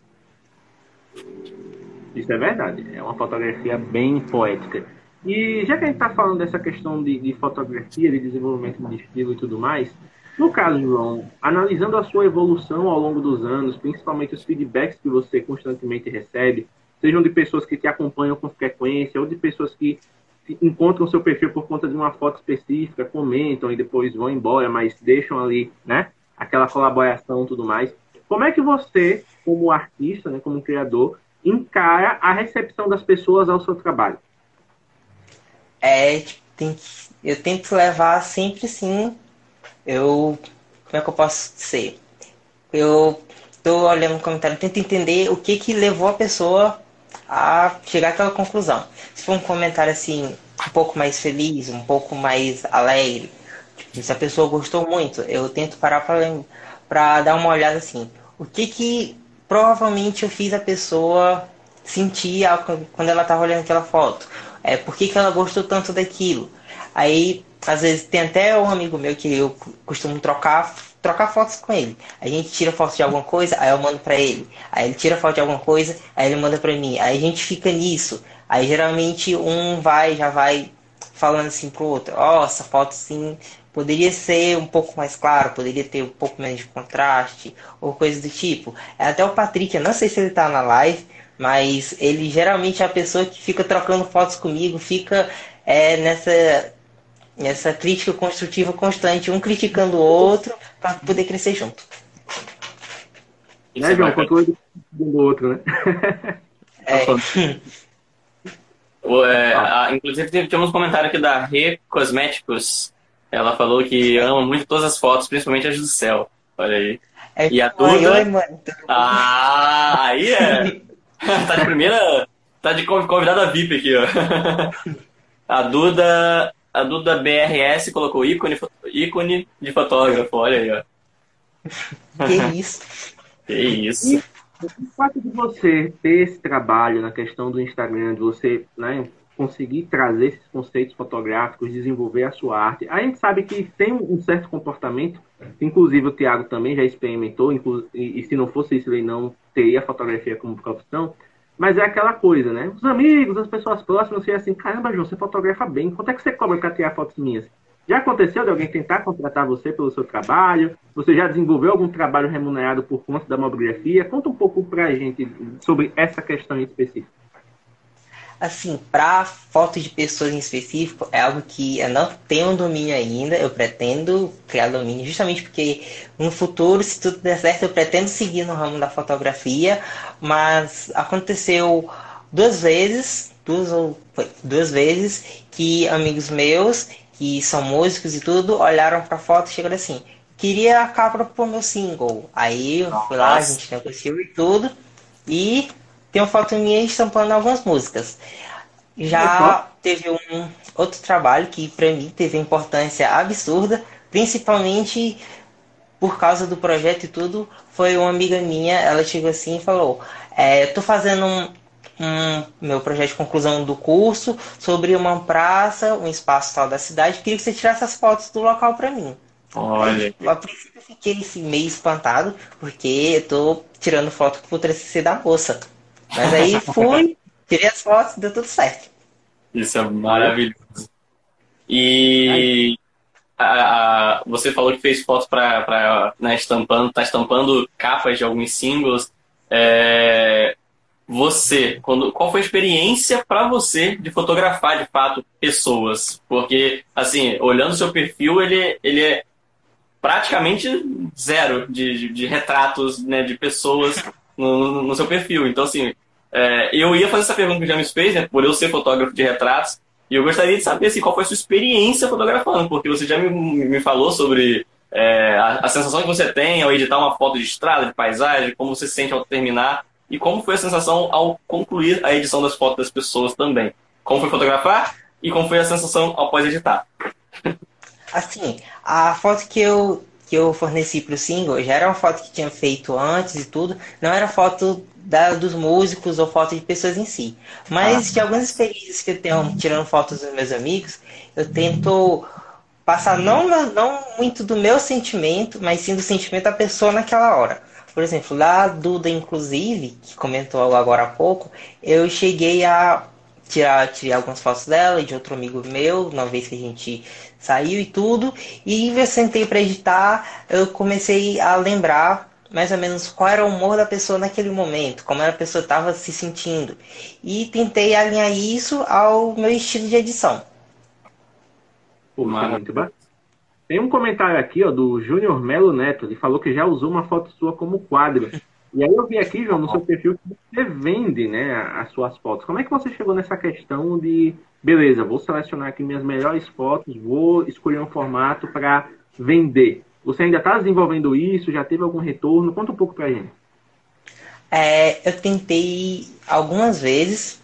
[SPEAKER 1] Isso é verdade. É uma fotografia bem poética. E já que a gente está falando dessa questão de, de, fotografia, de desenvolvimento de estilo e tudo mais, no caso, João, analisando a sua evolução ao longo dos anos, principalmente os feedbacks que você constantemente recebe, sejam de pessoas que te acompanham com frequência ou de pessoas que encontram seu perfil por conta de uma foto específica, comentam e depois vão embora, mas deixam ali, né, aquela colaboração e tudo mais. Como é que você, como artista, né, como criador, encara a recepção das pessoas ao seu trabalho?
[SPEAKER 2] É, tem, eu tento levar sempre sim, eu, como é que eu posso dizer? Eu tô olhando no comentário, tento entender o que que levou a pessoa a chegar àquela conclusão. Se for um comentário assim, um pouco mais feliz, um pouco mais alegre, tipo, se a pessoa gostou muito, eu tento parar para dar uma olhada assim. O que que provavelmente eu fiz a pessoa sentir quando ela estava olhando aquela foto? é, por que, que ela gostou tanto daquilo. Aí, às vezes, tem até um amigo meu que eu costumo trocar trocar fotos com ele. A gente tira foto de alguma coisa, aí eu mando para ele. Aí ele tira foto de alguma coisa, aí ele manda para mim. Aí a gente fica nisso. Aí geralmente um vai, já vai falando assim pro outro, ó, oh, essa foto sim poderia ser um pouco mais claro, poderia ter um pouco menos de contraste, ou coisa do tipo. É até o Patrick, eu não sei se ele tá na live, mas ele geralmente é a pessoa que fica trocando fotos comigo, fica é, nessa, nessa crítica construtiva constante, um criticando o outro para poder crescer junto.
[SPEAKER 1] Né, João? Controle do outro, né?
[SPEAKER 3] É. é, a, inclusive, temos um comentário aqui da Re Cosméticos. Ela falou que ama muito todas as fotos, principalmente as do céu. Olha aí.
[SPEAKER 2] É, e a Duda. Oi, oi, mano.
[SPEAKER 3] Ah, aí é. <laughs> tá de primeira. Tá de convidada VIP aqui, ó. A Duda. A Duda BRS colocou ícone, ícone de fotógrafo, olha aí, ó.
[SPEAKER 2] Que isso? <laughs>
[SPEAKER 3] que isso. E
[SPEAKER 1] o fato de você ter esse trabalho na questão do Instagram, de você né, conseguir trazer esses conceitos fotográficos, desenvolver a sua arte, a gente sabe que tem um certo comportamento, inclusive o Tiago também já experimentou, e, e se não fosse isso ele não teria a fotografia como profissão, mas é aquela coisa, né? Os amigos, as pessoas próximas, você é assim, caramba, João, você fotografa bem. Quanto é que você cobra para tirar fotos minhas? Já aconteceu de alguém tentar contratar você pelo seu trabalho? Você já desenvolveu algum trabalho remunerado por conta da mobigrafia? Conta um pouco para a gente sobre essa questão em específico.
[SPEAKER 2] Assim, para fotos de pessoas em específico, é algo que eu não tenho domínio ainda. Eu pretendo criar domínio justamente porque no futuro, se tudo der certo, eu pretendo seguir no ramo da fotografia. Mas aconteceu duas vezes, duas ou duas vezes, que amigos meus, que são músicos e tudo, olharam para a foto e chegaram assim: queria a capa pro meu single. Aí eu fui lá, a gente negociou e tudo. E uma foto minha estampando algumas músicas. Já teve um outro trabalho que para mim teve importância absurda, principalmente por causa do projeto e tudo. Foi uma amiga minha, ela chegou assim e falou: é, "Tô fazendo um, um, meu projeto de conclusão do curso sobre uma praça, um espaço tal da cidade. Queria que você tirasse as fotos do local para mim."
[SPEAKER 3] Olha.
[SPEAKER 2] A princípio eu fiquei assim, meio espantado, porque eu tô tirando foto pro TCC da moça. Mas aí fui, tirei as fotos, deu tudo certo.
[SPEAKER 3] Isso é maravilhoso. E a, a, você falou que fez fotos para né, estampando, tá estampando capas de alguns singles. É, você, quando, qual foi a experiência para você de fotografar de fato pessoas? Porque, assim, olhando seu perfil, ele, ele é praticamente zero de, de, de retratos né, de pessoas no, no seu perfil. Então, assim, é, eu ia fazer essa pergunta que o James fez, né, por eu ser fotógrafo de retratos, e eu gostaria de saber assim, qual foi a sua experiência fotografando, porque você já me, me falou sobre é, a, a, sensação que você tem ao editar uma foto de estrada, de paisagem, como você se sente ao terminar, e como foi a sensação ao concluir a edição das fotos das pessoas também. Como foi fotografar e como foi a sensação após editar.
[SPEAKER 2] Assim, a foto que eu que eu forneci para o single já era uma foto que tinha feito antes e tudo, não era foto da, dos músicos ou foto de pessoas em si. Mas ah. de algumas experiências que eu tenho tirando fotos dos meus amigos, eu tento passar não, não muito do meu sentimento, mas sim do sentimento da pessoa naquela hora. Por exemplo, lá a Duda, inclusive, que comentou agora há pouco, eu cheguei a tirar, tirei algumas fotos dela e de outro amigo meu, uma vez que a gente saiu e tudo. E eu sentei para editar, eu comecei a lembrar mais ou menos qual era o humor da pessoa naquele momento, como a pessoa estava se sentindo. E tentei alinhar isso ao meu estilo de edição.
[SPEAKER 1] muito bom. Tem um comentário aqui ó, do Júnior Melo Neto, ele falou que já usou uma foto sua como quadro. E aí eu vi aqui, João, no seu perfil que você vende né, as suas fotos. Como é que você chegou nessa questão de, beleza, vou selecionar aqui minhas melhores fotos, vou escolher um formato para vender? Você ainda está desenvolvendo isso? Já teve algum retorno? Conta um pouco para a gente.
[SPEAKER 2] É, eu tentei algumas vezes,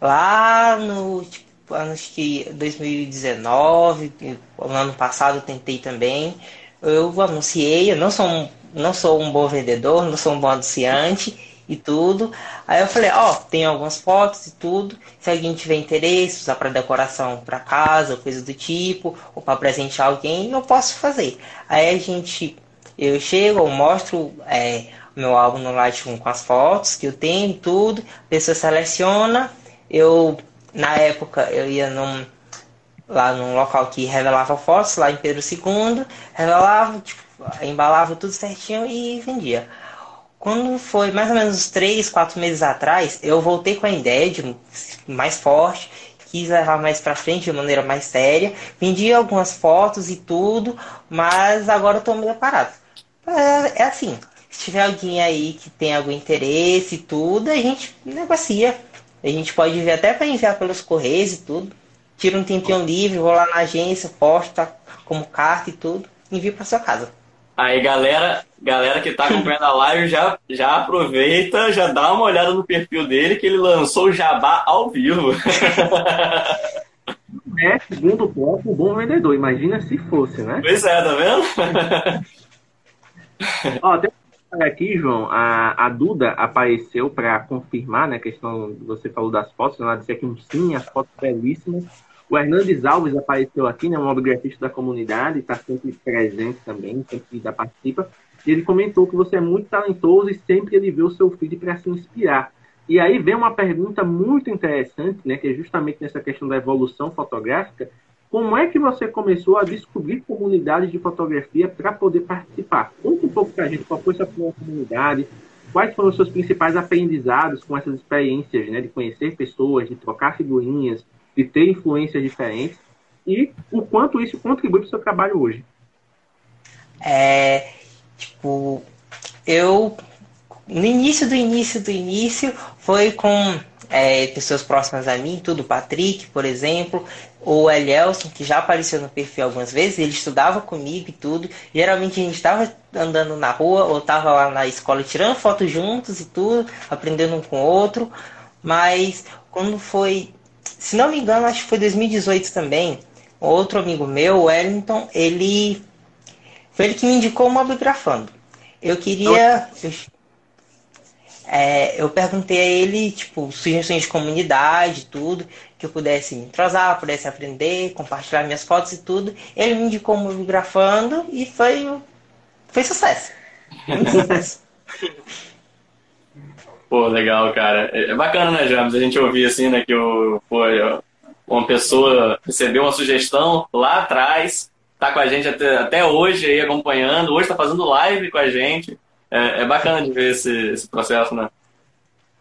[SPEAKER 2] lá no tipo, acho que 2019, no ano passado eu tentei também. Eu anunciei, eu não sou um não sou um bom vendedor, não sou um bom anunciante e tudo. Aí eu falei, ó, oh, tem algumas fotos e tudo. Se alguém tiver interesse, usar para decoração para casa, coisa do tipo, ou para presentear alguém, eu posso fazer. Aí a gente, eu chego, eu mostro é, meu álbum no Lightroom com as fotos que eu tenho tudo. A pessoa seleciona. Eu, na época, eu ia num, lá num local que revelava fotos, lá em Pedro II, revelava, tipo, embalava tudo certinho e vendia. Quando foi mais ou menos 3, 4 meses atrás, eu voltei com a ideia de mais forte, quis levar mais pra frente de maneira mais séria, vendi algumas fotos e tudo, mas agora eu tô meio parado. É, é assim, se tiver alguém aí que tem algum interesse e tudo, a gente negocia. A gente pode ver até para enviar pelos correios e tudo. Tira um tempinho livre, vou lá na agência, posta como carta e tudo, envio para sua casa.
[SPEAKER 3] Aí, galera, galera que tá acompanhando a live, já, já aproveita, já dá uma olhada no perfil dele, que ele lançou o Jabá ao vivo. <laughs>
[SPEAKER 1] É, segundo o um bom vendedor. Imagina se fosse, né?
[SPEAKER 3] Pois é, tá vendo?
[SPEAKER 1] Ó, tem aqui, João, a, a Duda apareceu para confirmar, né, a questão, você falou das fotos, ela disse aqui um sim, as fotos belíssimas. O Hernandes Alves apareceu aqui, né, um obgrafista da comunidade, está sempre presente também, sempre da participa. E ele comentou que você é muito talentoso e sempre ele vê o seu filho para se inspirar. E aí vem uma pergunta muito interessante, né, que é justamente nessa questão da evolução fotográfica. Como é que você começou a descobrir comunidades de fotografia para poder participar? Conta um pouco para a gente qual foi sua comunidade, quais foram os seus principais aprendizados com essas experiências, né, de conhecer pessoas, de trocar figurinhas, de ter influências diferentes e o quanto isso contribui para o seu trabalho hoje.
[SPEAKER 2] É, tipo, eu no início do início do início foi com é, pessoas próximas a mim, tudo, Patrick, por exemplo, o Elielson, que já apareceu no perfil algumas vezes, ele estudava comigo e tudo. Geralmente a gente estava andando na rua ou estava lá na escola tirando fotos juntos e tudo, aprendendo um com o outro. Mas quando foi se não me engano, acho que foi 2018 também. Outro amigo meu, o Wellington, ele foi ele que me indicou o Mobigrafando. Eu queria. Eu, é, eu perguntei a ele, tipo, sugestões de comunidade, tudo, que eu pudesse me entrosar, pudesse aprender, compartilhar minhas fotos e tudo. Ele me indicou o Mobigrafando e foi, foi sucesso. Muito sucesso. <laughs>
[SPEAKER 3] Pô, legal, cara. É, é bacana, né, James? A gente ouvir assim, né, que o, pô, uma pessoa recebeu uma sugestão lá atrás, tá com a gente até, até hoje aí acompanhando, hoje tá fazendo live com a gente. É, é bacana de ver esse, esse processo, né?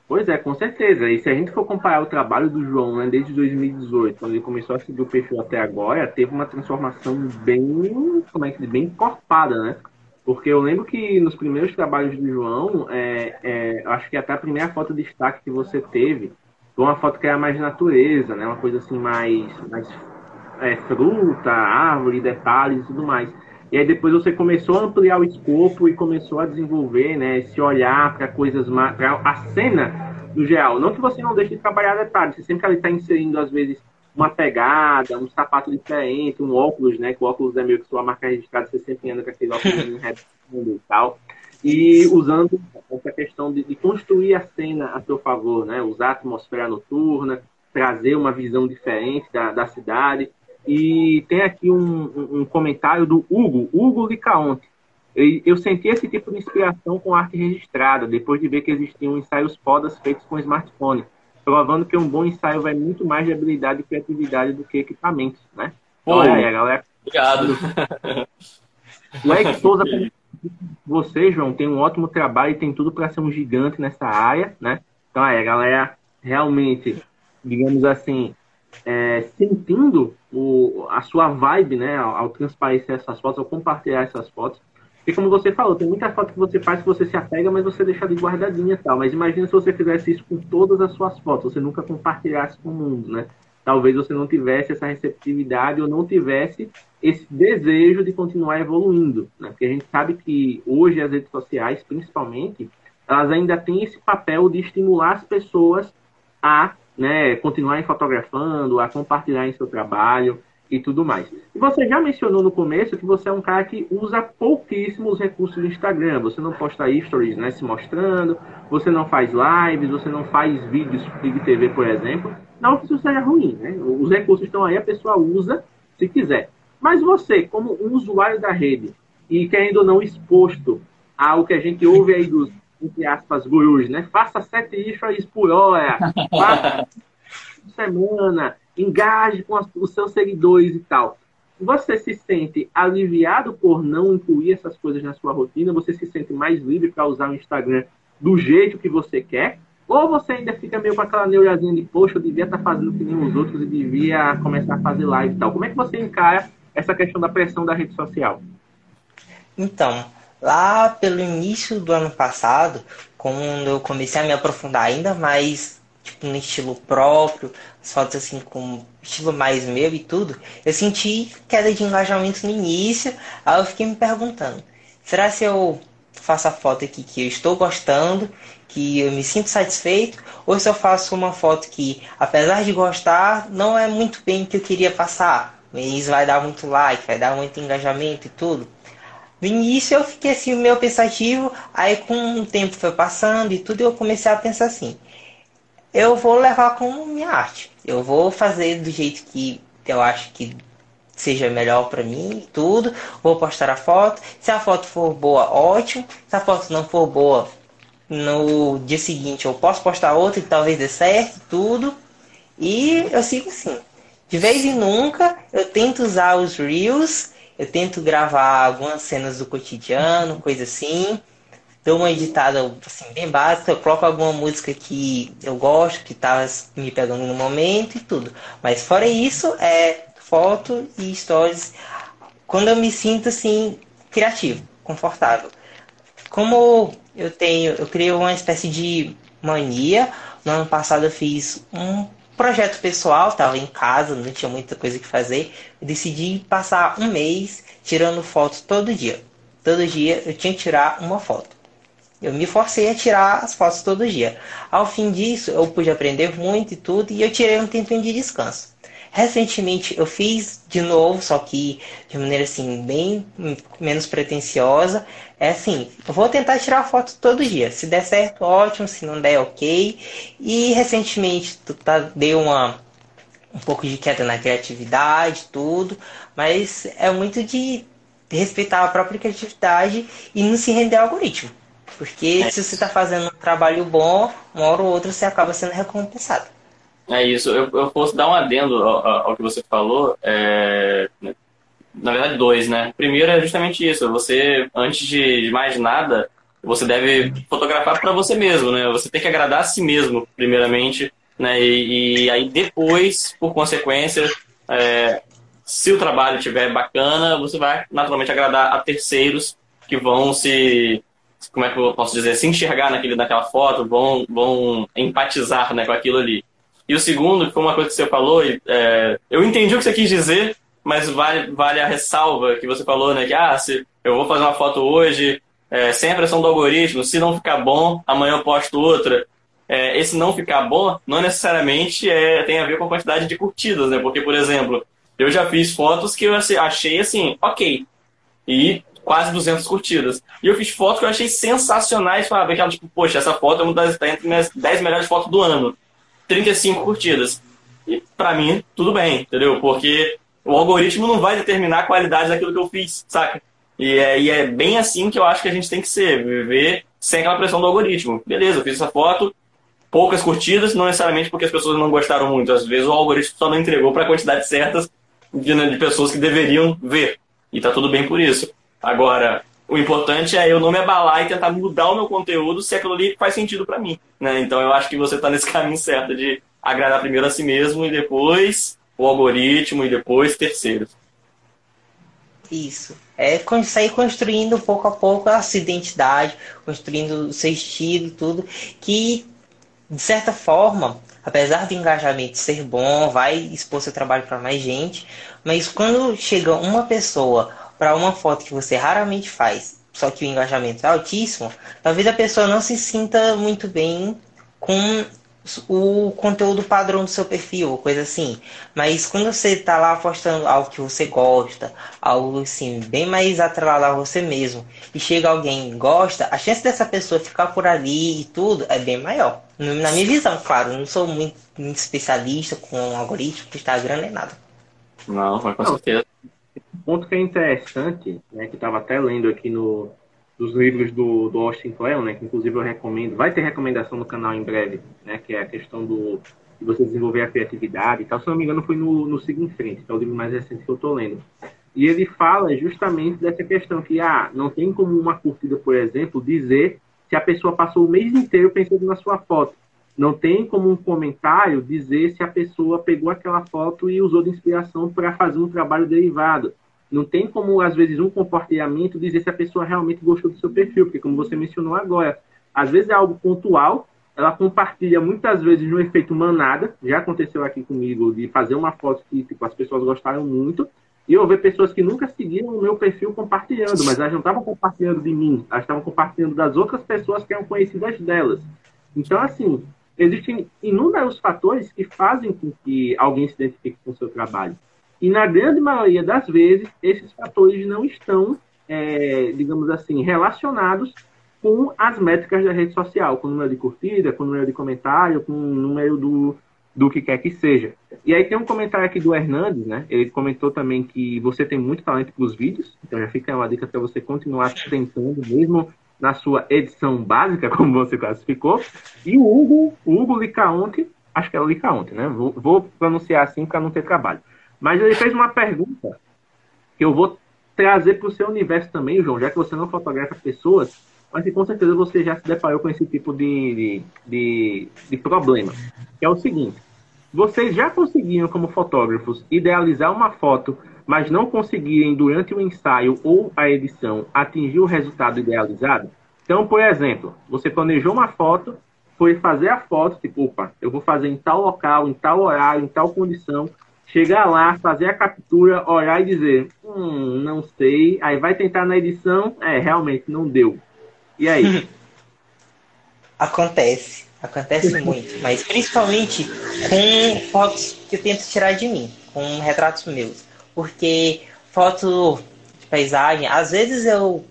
[SPEAKER 1] Pois é, com certeza. E se a gente for comparar o trabalho do João né, desde 2018, quando ele começou a seguir o perfil até agora, teve uma transformação bem, como é que bem encorpada, né? Porque eu lembro que nos primeiros trabalhos do João, é, é, acho que até a primeira foto de destaque que você teve foi uma foto que era mais natureza, né? Uma coisa assim mais, mais é, fruta, árvore, detalhes e tudo mais. E aí depois você começou a ampliar o escopo e começou a desenvolver, né? Esse olhar para coisas mais, para a cena do geral. Não que você não deixe de trabalhar detalhes, você sempre está inserindo às vezes uma pegada, um sapato diferente, um óculos, né? Que o óculos é meio que sua marca registrada, você sempre anda com aquele óculos e tal. E usando essa questão de, de, construir a cena a seu favor, né? Usar a atmosfera noturna, trazer uma visão diferente da, da cidade. E tem aqui um, um comentário do Hugo, Hugo Licaonte. Eu senti esse tipo de inspiração com arte registrada, depois de ver que existiam ensaios fodas feitos com smartphone provando que um bom ensaio vai muito mais de habilidade e criatividade do que equipamentos, né?
[SPEAKER 3] Pô, Olha aí, galera. Obrigado.
[SPEAKER 1] O Eric Souza, você, João, tem um ótimo trabalho e tem tudo para ser um gigante nessa área, né? Então, aí, a galera realmente, digamos assim, é, sentindo o, a sua vibe, né, ao, ao transparecer essas fotos, ao compartilhar essas fotos, porque como você falou, tem muita foto que você faz que você se apega, mas você deixa ali guardadinha e tal. Mas imagina se você fizesse isso com todas as suas fotos, você nunca compartilhasse com o mundo, né? Talvez você não tivesse essa receptividade ou não tivesse esse desejo de continuar evoluindo, né? Porque a gente sabe que hoje as redes sociais, principalmente, elas ainda têm esse papel de estimular as pessoas a né, continuarem fotografando, a compartilharem seu trabalho. e tudo mais. E você já mencionou no começo que você é um cara que usa pouquíssimos recursos do Instagram. Você não posta stories né, se mostrando, você não faz lives, você não faz vídeos de TV, por exemplo. Não que isso seja ruim, né? Os recursos estão aí, a pessoa usa se quiser. Mas você, como um usuário da rede, e querendo ou não exposto ao que a gente ouve aí dos, entre aspas, gurus, né? Faça sete stories por hora, <laughs> faça semana, engaje com os seus seguidores e tal. Você se sente aliviado por não incluir essas coisas na sua rotina? Você se sente mais livre para usar o Instagram do jeito que você quer? Ou você ainda fica meio com aquela neurazinha de, poxa, eu devia estar tá fazendo que nem os outros e devia começar a fazer live e tal? Como é que você encara essa questão da pressão da rede social?
[SPEAKER 2] Então, lá pelo início do ano passado, quando eu comecei a me aprofundar ainda mais tipo, no estilo próprio, as fotos assim com estilo mais meu e tudo, eu senti queda de engajamento no início, aí eu fiquei me perguntando, será se eu faço a foto aqui que eu estou gostando, que eu me sinto satisfeito, ou se eu faço uma foto que, apesar de gostar, não é muito bem o que eu queria passar, mas vai dar muito like, vai dar muito engajamento e tudo. No início eu fiquei assim meio pensativo, aí com o tempo foi passando e tudo, eu comecei a pensar assim, eu vou levar como minha arte. Eu vou fazer do jeito que eu acho que seja melhor para mim tudo. Vou postar a foto. Se a foto for boa, ótimo. Se a foto não for boa, no dia seguinte eu posso postar outra e talvez dê certo, tudo. E eu sigo assim. De vez em nunca eu tento usar os Reels, eu tento gravar algumas cenas do cotidiano, coisa assim dou uma editada assim, bem básica, eu coloco alguma música que eu gosto, que tá me pegando no momento e tudo. Mas fora isso, é foto e stories quando eu me sinto assim criativo, confortável. Como eu tenho, eu criei uma espécie de mania. No ano passado eu fiz um projeto pessoal, estava em casa, não tinha muita coisa que fazer. Decidi passar um mês tirando fotos todo dia. Todo dia eu tinha que tirar uma foto. Eu me forcei a tirar as fotos todo dia. Ao fim disso, eu pude aprender muito e tudo, e eu tirei um tempinho de descanso. Recentemente eu fiz de novo, só que de maneira assim, bem menos pretensiosa. É assim, eu vou tentar tirar foto todo dia. Se der certo, ótimo, se não der, ok. E recentemente tá, deu uma um pouco de queda na criatividade, tudo, mas é muito de respeitar a própria criatividade e não se render ao algoritmo. Porque é. se você está fazendo um trabalho bom, uma hora ou outra você acaba sendo recompensado.
[SPEAKER 3] É isso. Eu, eu posso dar um adendo ao, ao que você falou. É, na verdade, dois, né? Primeiro é justamente isso. Você, antes de mais nada, você deve fotografar para você mesmo, né? Você tem que agradar a si mesmo, primeiramente, né? E, e aí depois, por consequência, é, se o trabalho estiver bacana, você vai naturalmente agradar a terceiros que vão se como é que eu posso dizer, se enxergar naquele, naquela foto, vão, vão empatizar né, com aquilo ali. E o segundo, que foi uma coisa que você falou, é, eu entendi o que você quis dizer, mas vale, vale a ressalva que você falou, né? Que ah, se eu vou fazer uma foto hoje, é, sem a pressão do algoritmo, se não ficar bom, amanhã eu posto outra. É, esse não ficar bom não necessariamente é, tem a ver com a quantidade de curtidas, né? Porque, por exemplo, eu já fiz fotos que eu achei assim, ok. E quase 200 curtidas. E eu fiz fotos que eu achei sensacionais. Falava, aquela, tipo, poxa, essa foto é uma das tá entre minhas 10 melhores fotos do ano. 35 curtidas. E para mim, tudo bem, entendeu? Porque o algoritmo não vai determinar a qualidade daquilo que eu fiz, saca? E é, e é bem assim que eu acho que a gente tem que ser, viver sem aquela pressão do algoritmo. Beleza, eu fiz essa foto, poucas curtidas, não necessariamente porque as pessoas não gostaram muito. Às vezes o algoritmo só não entregou para a quantidade certa de, né, de pessoas que deveriam ver. E tá tudo bem por isso. Agora, o importante é eu não me abalar e tentar mudar o meu conteúdo se aquilo ali faz sentido para mim. Né? Então eu acho que você está nesse <laughs> caminho certo de agradar primeiro a si mesmo e depois o algoritmo e depois terceiros.
[SPEAKER 2] Isso. É sair construindo pouco a pouco a sua identidade, construindo o seu estilo tudo, que de certa forma, apesar do engajamento ser bom, vai expor seu trabalho para mais gente, mas quando chega uma pessoa para uma foto que você raramente faz, só que o engajamento é altíssimo, talvez a pessoa não se sinta muito bem com o conteúdo padrão do seu perfil, coisa assim. Mas quando você está lá postando algo que você gosta, algo assim, bem mais atrelado a você mesmo, e chega alguém e gosta, a chance dessa pessoa ficar por ali e tudo é bem maior. Na minha visão, claro, não sou muito, muito especialista com algoritmo, Instagram nem nada.
[SPEAKER 3] Não, mas com certeza.
[SPEAKER 1] Um ponto que é interessante, né, que estava até lendo aqui no, dos livros do, do Austin Kleon, né, que inclusive eu recomendo, vai ter recomendação no canal em breve, né, que é a questão do de você desenvolver a criatividade e tal. Se não me engano, foi no, no Siga em Frente, que é o livro mais recente que eu estou lendo. E ele fala justamente dessa questão que, ah, não tem como uma curtida, por exemplo, dizer se a pessoa passou o mês inteiro pensando na sua foto. Não tem como um comentário dizer se a pessoa pegou aquela foto e usou de inspiração para fazer um trabalho derivado. Não tem como, às vezes, um comportamento dizer se a pessoa realmente gostou do seu perfil, porque, como você mencionou agora, às vezes é algo pontual, ela compartilha muitas vezes no efeito manada. Já aconteceu aqui comigo de fazer uma foto que tipo, as pessoas gostaram muito, e eu ver pessoas que nunca seguiram o meu perfil compartilhando, mas elas não estavam compartilhando de mim, elas estavam compartilhando das outras pessoas que eram conhecidas delas. Então, assim, existem inúmeros fatores que fazem com que alguém se identifique com o seu trabalho. E na grande maioria das vezes, esses fatores não estão, é, digamos assim, relacionados com as métricas da rede social, com o número de curtida, com o número de comentário, com o número do, do que quer que seja. E aí tem um comentário aqui do Hernandes, né? Ele comentou também que você tem muito talento para os vídeos, então já fica uma dica para você continuar tentando, mesmo na sua edição básica, <laughs> como você classificou. E o Hugo, Hugo Licaonte, acho que é o Licaonte, né? Vou, vou pronunciar assim para não ter trabalho. Mas ele fez uma pergunta que eu vou trazer para o seu universo também, João, já que você não fotografa pessoas, mas que com certeza você já se deparou com esse tipo de, de, de problema. Que é o seguinte: vocês já conseguiram, como fotógrafos, idealizar uma foto, mas não conseguirem, durante o ensaio ou a edição, atingir o resultado idealizado? Então, por exemplo, você planejou uma foto, foi fazer a foto, tipo, opa, eu vou fazer em tal local, em tal horário, em tal condição, chegar lá, fazer a captura, olhar e dizer, hum, não sei, aí vai tentar na edição, é, realmente não deu. E aí? <laughs>
[SPEAKER 2] Acontece, acontece muito, mas principalmente com fotos que eu tento tirar de mim, com retratos meus, porque foto de paisagem, às vezes eu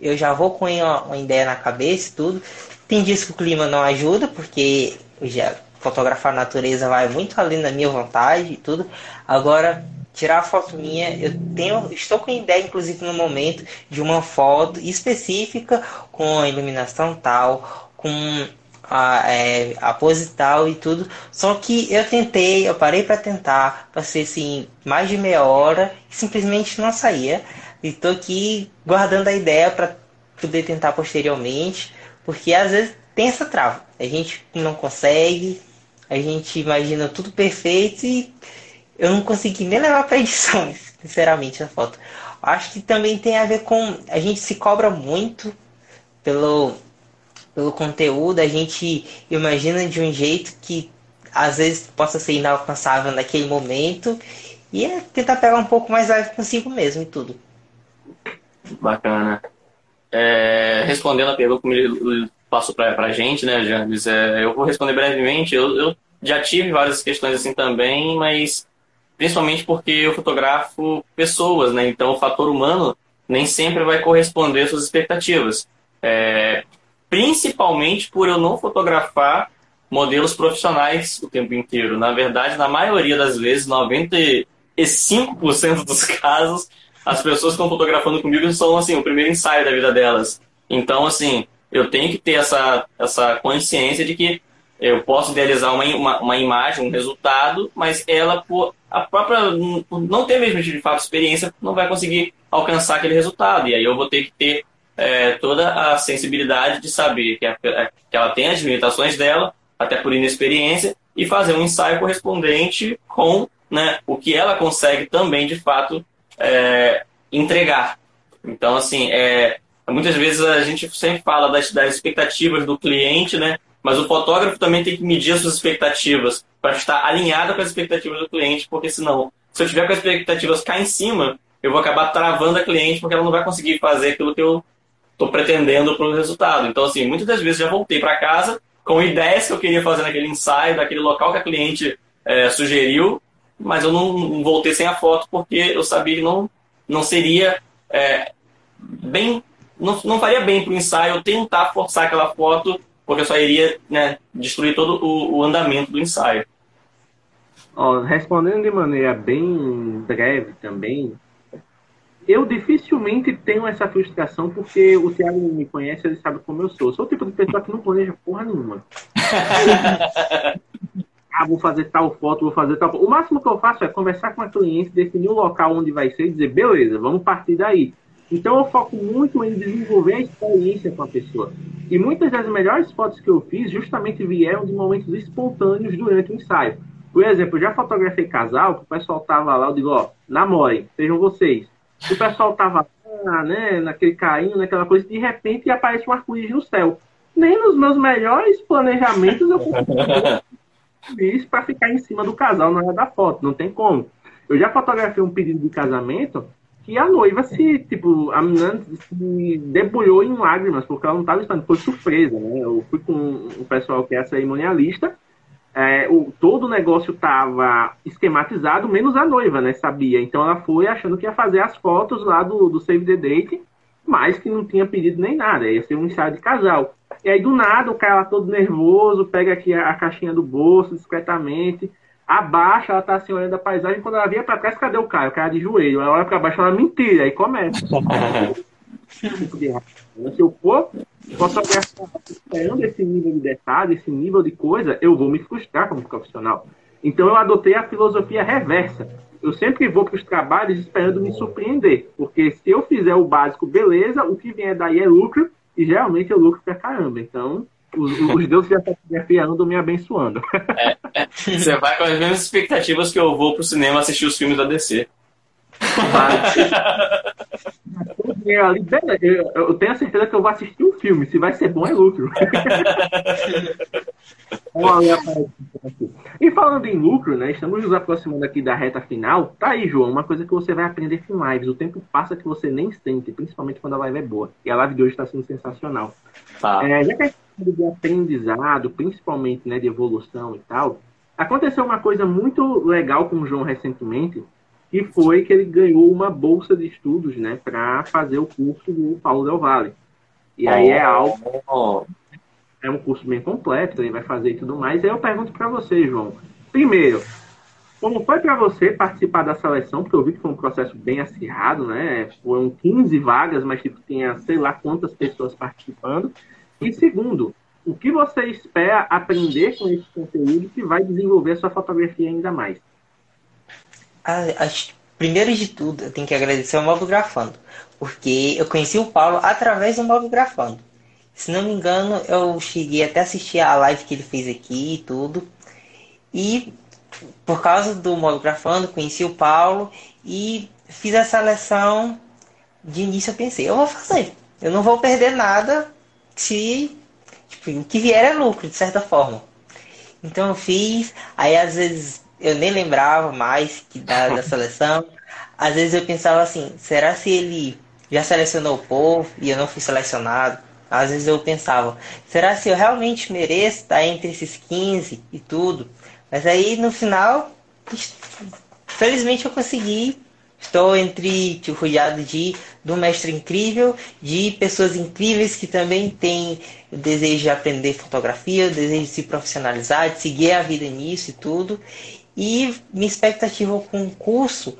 [SPEAKER 2] eu já vou com uma ideia na cabeça e tudo. Tem dias que o clima não ajuda, porque já fotografar a natureza vai muito além da minha vontade e tudo. Agora, tirar a foto minha, eu tenho, estou com ideia, inclusive no momento, de uma foto específica com iluminação tal, com a, é, e tudo. Só que eu tentei, eu parei para tentar, passei assim mais de meia hora e simplesmente não saía. E tô aqui guardando a ideia para poder tentar posteriormente, porque às vezes tem essa trava. A gente não consegue, a gente imagina tudo perfeito e eu não consegui nem levar para <laughs> edição, sinceramente, a foto. Acho que também tem a ver com a gente se cobra muito pelo pelo conteúdo, a gente imagina de um jeito que às vezes possa ser inalcançável naquele momento e é tentar pegar um pouco mais leve consigo mesmo e tudo.
[SPEAKER 3] Bacana. É, respondendo a pergunta que ele passou para a gente, né, James? É, eu vou responder brevemente. Eu, eu, já tive várias questões assim também, mas principalmente porque eu fotografo pessoas, né? Então o fator humano nem sempre vai corresponder às suas expectativas. É, principalmente por eu não fotografar modelos profissionais o tempo inteiro. Na verdade, na maioria das vezes, 95% dos <laughs> casos, as pessoas que estão fotografando comigo são assim o primeiro ensaio da vida delas. Então, assim, eu tenho que ter essa, essa consciência de que eu posso idealizar uma, uma, uma imagem, um resultado, mas ela, por a própria não ter mesmo de fato experiência, não vai conseguir alcançar aquele resultado. E aí eu vou ter que ter é, toda a sensibilidade de saber que, a, que ela tem as limitações dela, até por inexperiência, e fazer um ensaio correspondente com né, o que ela consegue também, de fato, é, entregar. Então, assim, é, Muitas vezes a gente sempre fala das, das expectativas do cliente, né? Mas o fotógrafo também tem que medir as suas expectativas para estar alinhado com as expectativas do cliente, porque senão, se eu tiver com as expectativas cá em cima, eu vou acabar travando a cliente porque ela não vai conseguir fazer aquilo que eu estou pretendendo para o resultado. Então, assim, muitas das vezes já voltei para casa com ideias que eu queria fazer naquele ensaio, daquele local que a cliente é, sugeriu, mas eu não, voltei sem a foto porque eu sabia que não, não seria é, bem, não, não faria bem para o ensaio tentar forçar aquela foto, porque só iria né, destruir todo o, o andamento do ensaio.
[SPEAKER 1] Respondendo de maneira bem breve também, eu dificilmente tenho essa frustração porque o Thiago me conhece, ele sabe como eu sou. Sou o tipo de pessoa que não planeja porra nenhuma. <laughs> ah, vou fazer tal foto, vou fazer tal foto. O máximo que eu faço é conversar com a cliente, definir o local onde vai ser e dizer, beleza, vamos partir daí. Então eu foco muito em desenvolver a experiência com a pessoa. E muitas das melhores fotos que eu fiz justamente vieram de momentos espontâneos durante o ensaio. Por exemplo, eu já fotografei casal, que o pessoal tava lá, eu digo, ó, namorem, sejam vocês o pessoal tava lá, né, naquele carinho, naquela coisa, de repente aparece um arco-íris no céu. Nem nos meus melhores planejamentos eu isso para ficar em cima do casal na hora da foto, não tem como. Eu já fotografei um pedido de casamento que a noiva se, tipo, a menina se debulhou em lágrimas, porque ela não estava esperando, foi surpresa, né? Eu fui com o pessoal que é cerimonialista, é, o, todo o negócio estava esquematizado, menos a noiva, né? Sabia. Então ela foi achando que ia fazer as fotos lá do, do Save the Date, mas que não tinha pedido nem nada. Ia ser um ensaio de casal. E aí, do nada, o cara todo nervoso, pega aqui a, a caixinha do bolso discretamente, abaixa, ela tá assim olhando a paisagem. Quando ela via pra trás, cadê o cara? O cara de joelho. Ela olha pra baixo, ela mentira. Aí começa. Se eu for fotografar esperando esse nível de detalhe, esse nível de coisa, eu vou me frustrar como profissional. Então eu adotei a filosofia reversa. Eu sempre vou para os trabalhos esperando me surpreender, porque se eu fizer o básico, beleza, o que vier daí é lucro, e geralmente eu lucro pra caramba. Então, os, os <laughs> deuses da fotografia andam me abençoando.
[SPEAKER 3] É, é, você vai com as mesmas expectativas que eu vou pro cinema assistir os filmes da DC.
[SPEAKER 1] Eu tenho a certeza que eu vou assistir um filme. Se vai ser bom, é lucro. <laughs> e falando em lucro, né? Estamos nos aproximando aqui da reta final. Tá aí, João, uma coisa que você vai aprender com lives. O tempo passa que você nem sente, principalmente quando a live é boa. E a live de hoje está sendo sensacional. Tá. É, já que a gente de aprendizado, principalmente né, de evolução e tal, aconteceu uma coisa muito legal com o João recentemente que foi que ele ganhou uma bolsa de estudos, né, para fazer o curso do Paulo Del Valle. E aí é algo é um curso bem completo, ele vai fazer e tudo mais. Aí eu pergunto para você, João. Primeiro, como foi para você participar da seleção? Porque eu vi que foi um processo bem acirrado, né? Foram 15 vagas, mas tipo, tinha sei lá quantas pessoas participando. E segundo, o que você espera aprender com esse conteúdo que vai desenvolver a sua fotografia ainda mais?
[SPEAKER 2] Primeiro de tudo, eu tenho que agradecer ao Móvel Grafando, porque eu conheci o Paulo através do Móvel Grafando. Se não me engano, eu cheguei até assistir a live que ele fez aqui e tudo. E por causa do Móvel Grafando, conheci o Paulo e fiz a seleção. De início eu pensei, eu vou fazer. Eu não vou perder nada se tipo, o que vier é lucro, de certa forma. Então eu fiz, aí às vezes eu nem lembrava mais que da, da <laughs> seleção. Às vezes eu pensava assim, será se ele já selecionou o povo e eu não fui selecionado? Às vezes eu pensava, será se eu realmente mereço estar entre esses 15 e tudo? Mas aí no final, felizmente eu consegui. Estou entre tipo, rodeado de, de um mestre incrível, de pessoas incríveis que também têm o desejo de aprender fotografia, o desejo de se profissionalizar, de seguir a vida nisso e tudo. E minha expectativa com o curso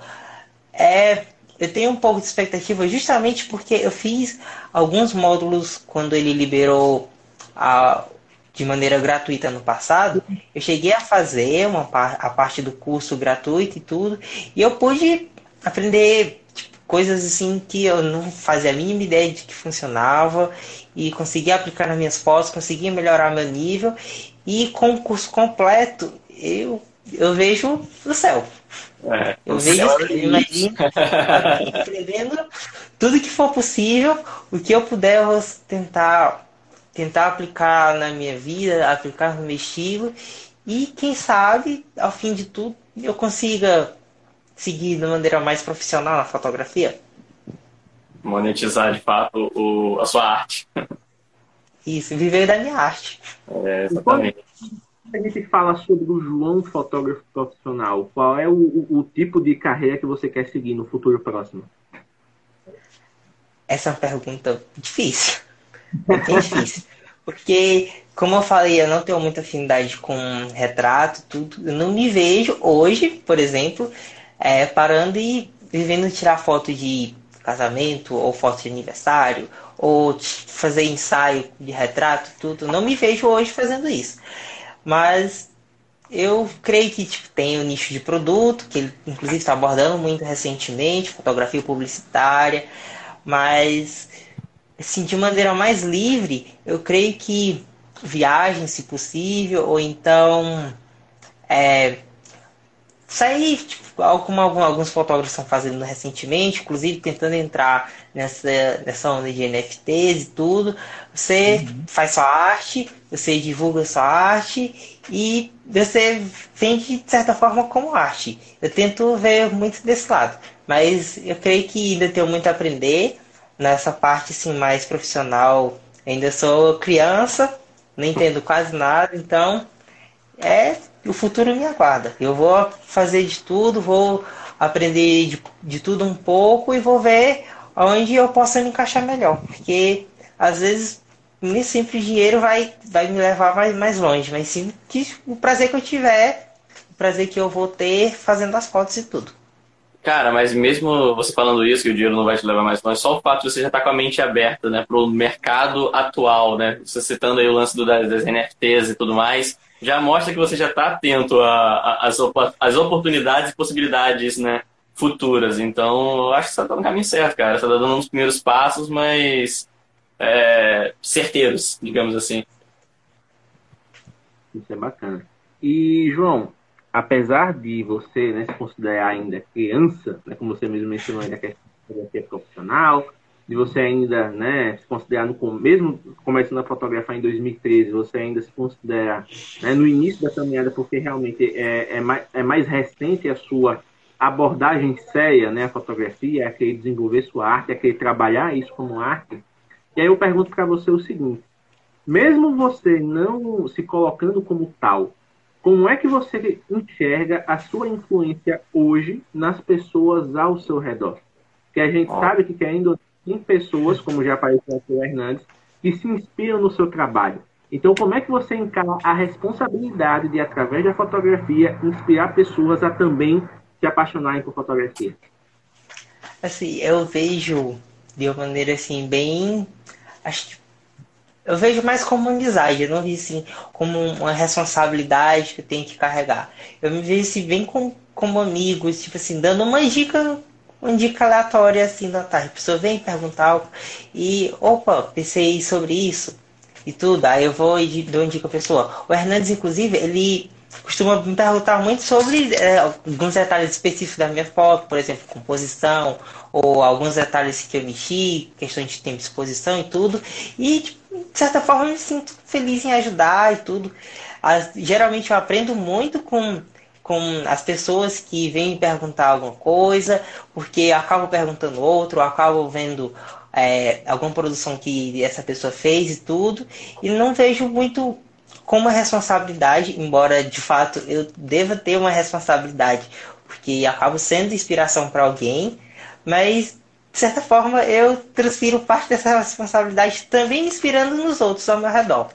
[SPEAKER 2] é. Eu tenho um pouco de expectativa justamente porque eu fiz alguns módulos quando ele liberou a, de maneira gratuita no passado. Eu cheguei a fazer uma, a parte do curso gratuito e tudo. E eu pude aprender tipo, coisas assim que eu não fazia a mínima ideia de que funcionava. E consegui aplicar nas minhas fotos, consegui melhorar meu nível. E com o curso completo, eu eu vejo o céu. É, eu vejo, é aprendendo <laughs> tudo que for possível, o que eu puder eu vou tentar tentar aplicar na minha vida, aplicar no meu estilo e quem sabe, ao fim de tudo, eu consiga seguir de maneira mais profissional na fotografia.
[SPEAKER 3] Monetizar de fato o, a sua arte.
[SPEAKER 2] Isso, viver da minha arte.
[SPEAKER 1] É, exatamente. A gente fala sobre o João fotógrafo profissional, qual é o, o, o tipo de carreira que você quer seguir no futuro próximo?
[SPEAKER 2] Essa é uma pergunta difícil. É difícil. Porque, como eu falei, eu não tenho muita afinidade com retrato, tudo. Eu não me vejo hoje, por exemplo, é, parando e vivendo tirar foto de casamento, ou foto de aniversário, ou fazer ensaio de retrato, tudo. Não me vejo hoje fazendo isso. Mas eu creio que tipo, tem o nicho de produto, que ele inclusive está abordando muito recentemente, fotografia publicitária, mas assim, de maneira mais livre, eu creio que viagem, se possível, ou então é, sair, tipo, como alguns fotógrafos estão fazendo recentemente, inclusive tentando entrar nessa, nessa onda de NFTs e tudo. Você uhum. faz sua arte, você divulga sua arte e você vende de certa forma como arte. Eu tento ver muito desse lado, mas eu creio que ainda tenho muito a aprender nessa parte assim mais profissional. Ainda sou criança, não entendo quase nada, então é o futuro me aguarda. Eu vou fazer de tudo, vou aprender de, de tudo um pouco e vou ver onde eu possa me encaixar melhor. Porque às vezes nem sempre o dinheiro vai, vai me levar mais, mais longe, mas sim que o prazer que eu tiver, o prazer que eu vou ter fazendo as fotos e tudo.
[SPEAKER 3] Cara, mas mesmo você falando isso, que o dinheiro não vai te levar mais longe, só o fato de você já estar tá com a mente aberta, né, pro mercado atual, né, você citando aí o lance do, das, das NFTs e tudo mais, já mostra que você já está atento às oportunidades e possibilidades, né, futuras. Então, eu acho que você está no caminho certo, cara. Você está dando uns primeiros passos, mas é, certeiros, digamos assim.
[SPEAKER 1] Isso é bacana. E, João, apesar de você né, se considerar ainda criança, né, como você mesmo mencionou, ainda que é profissional, de você ainda né, se considerar, no, mesmo começando a fotografar em 2013, você ainda se considera né, no início da caminhada, porque realmente é, é, mais, é mais recente a sua abordagem séria, né, a fotografia, é querer desenvolver sua arte, é querer trabalhar isso como arte. E aí eu pergunto para você o seguinte: mesmo você não se colocando como tal, como é que você enxerga a sua influência hoje nas pessoas ao seu redor? Que a gente oh. sabe que ainda tem pessoas, como já apareceu aqui o Hernandes, que se inspiram no seu trabalho. Então, como é que você encara a responsabilidade de, através da fotografia, inspirar pessoas a também se apaixonarem por fotografia?
[SPEAKER 2] Assim, eu vejo de uma maneira assim bem, acho que eu vejo mais como amizade, eu não vejo assim como uma responsabilidade que eu tenho que carregar. Eu me vejo assim bem com, como amigos, tipo assim, dando uma dica, uma dica aleatória assim da tarde. A pessoa vem perguntar algo e, opa, pensei sobre isso e tudo. Aí eu vou e dou uma dica à pessoa. O Hernandes, inclusive, ele costuma me perguntar muito sobre é, alguns detalhes específicos da minha foto, por exemplo, composição, ou alguns detalhes que eu mexi, questão de tempo de exposição e tudo. E, tipo, de certa forma, me sinto feliz em ajudar e tudo. As, geralmente eu aprendo muito com, com as pessoas que vêm perguntar alguma coisa, porque acabo perguntando outro, acabo vendo é, alguma produção que essa pessoa fez e tudo, e não vejo muito com uma responsabilidade, embora de fato eu deva ter uma responsabilidade, porque acabo sendo inspiração para alguém, mas de certa forma eu transfiro parte dessa responsabilidade também inspirando nos outros ao meu redor.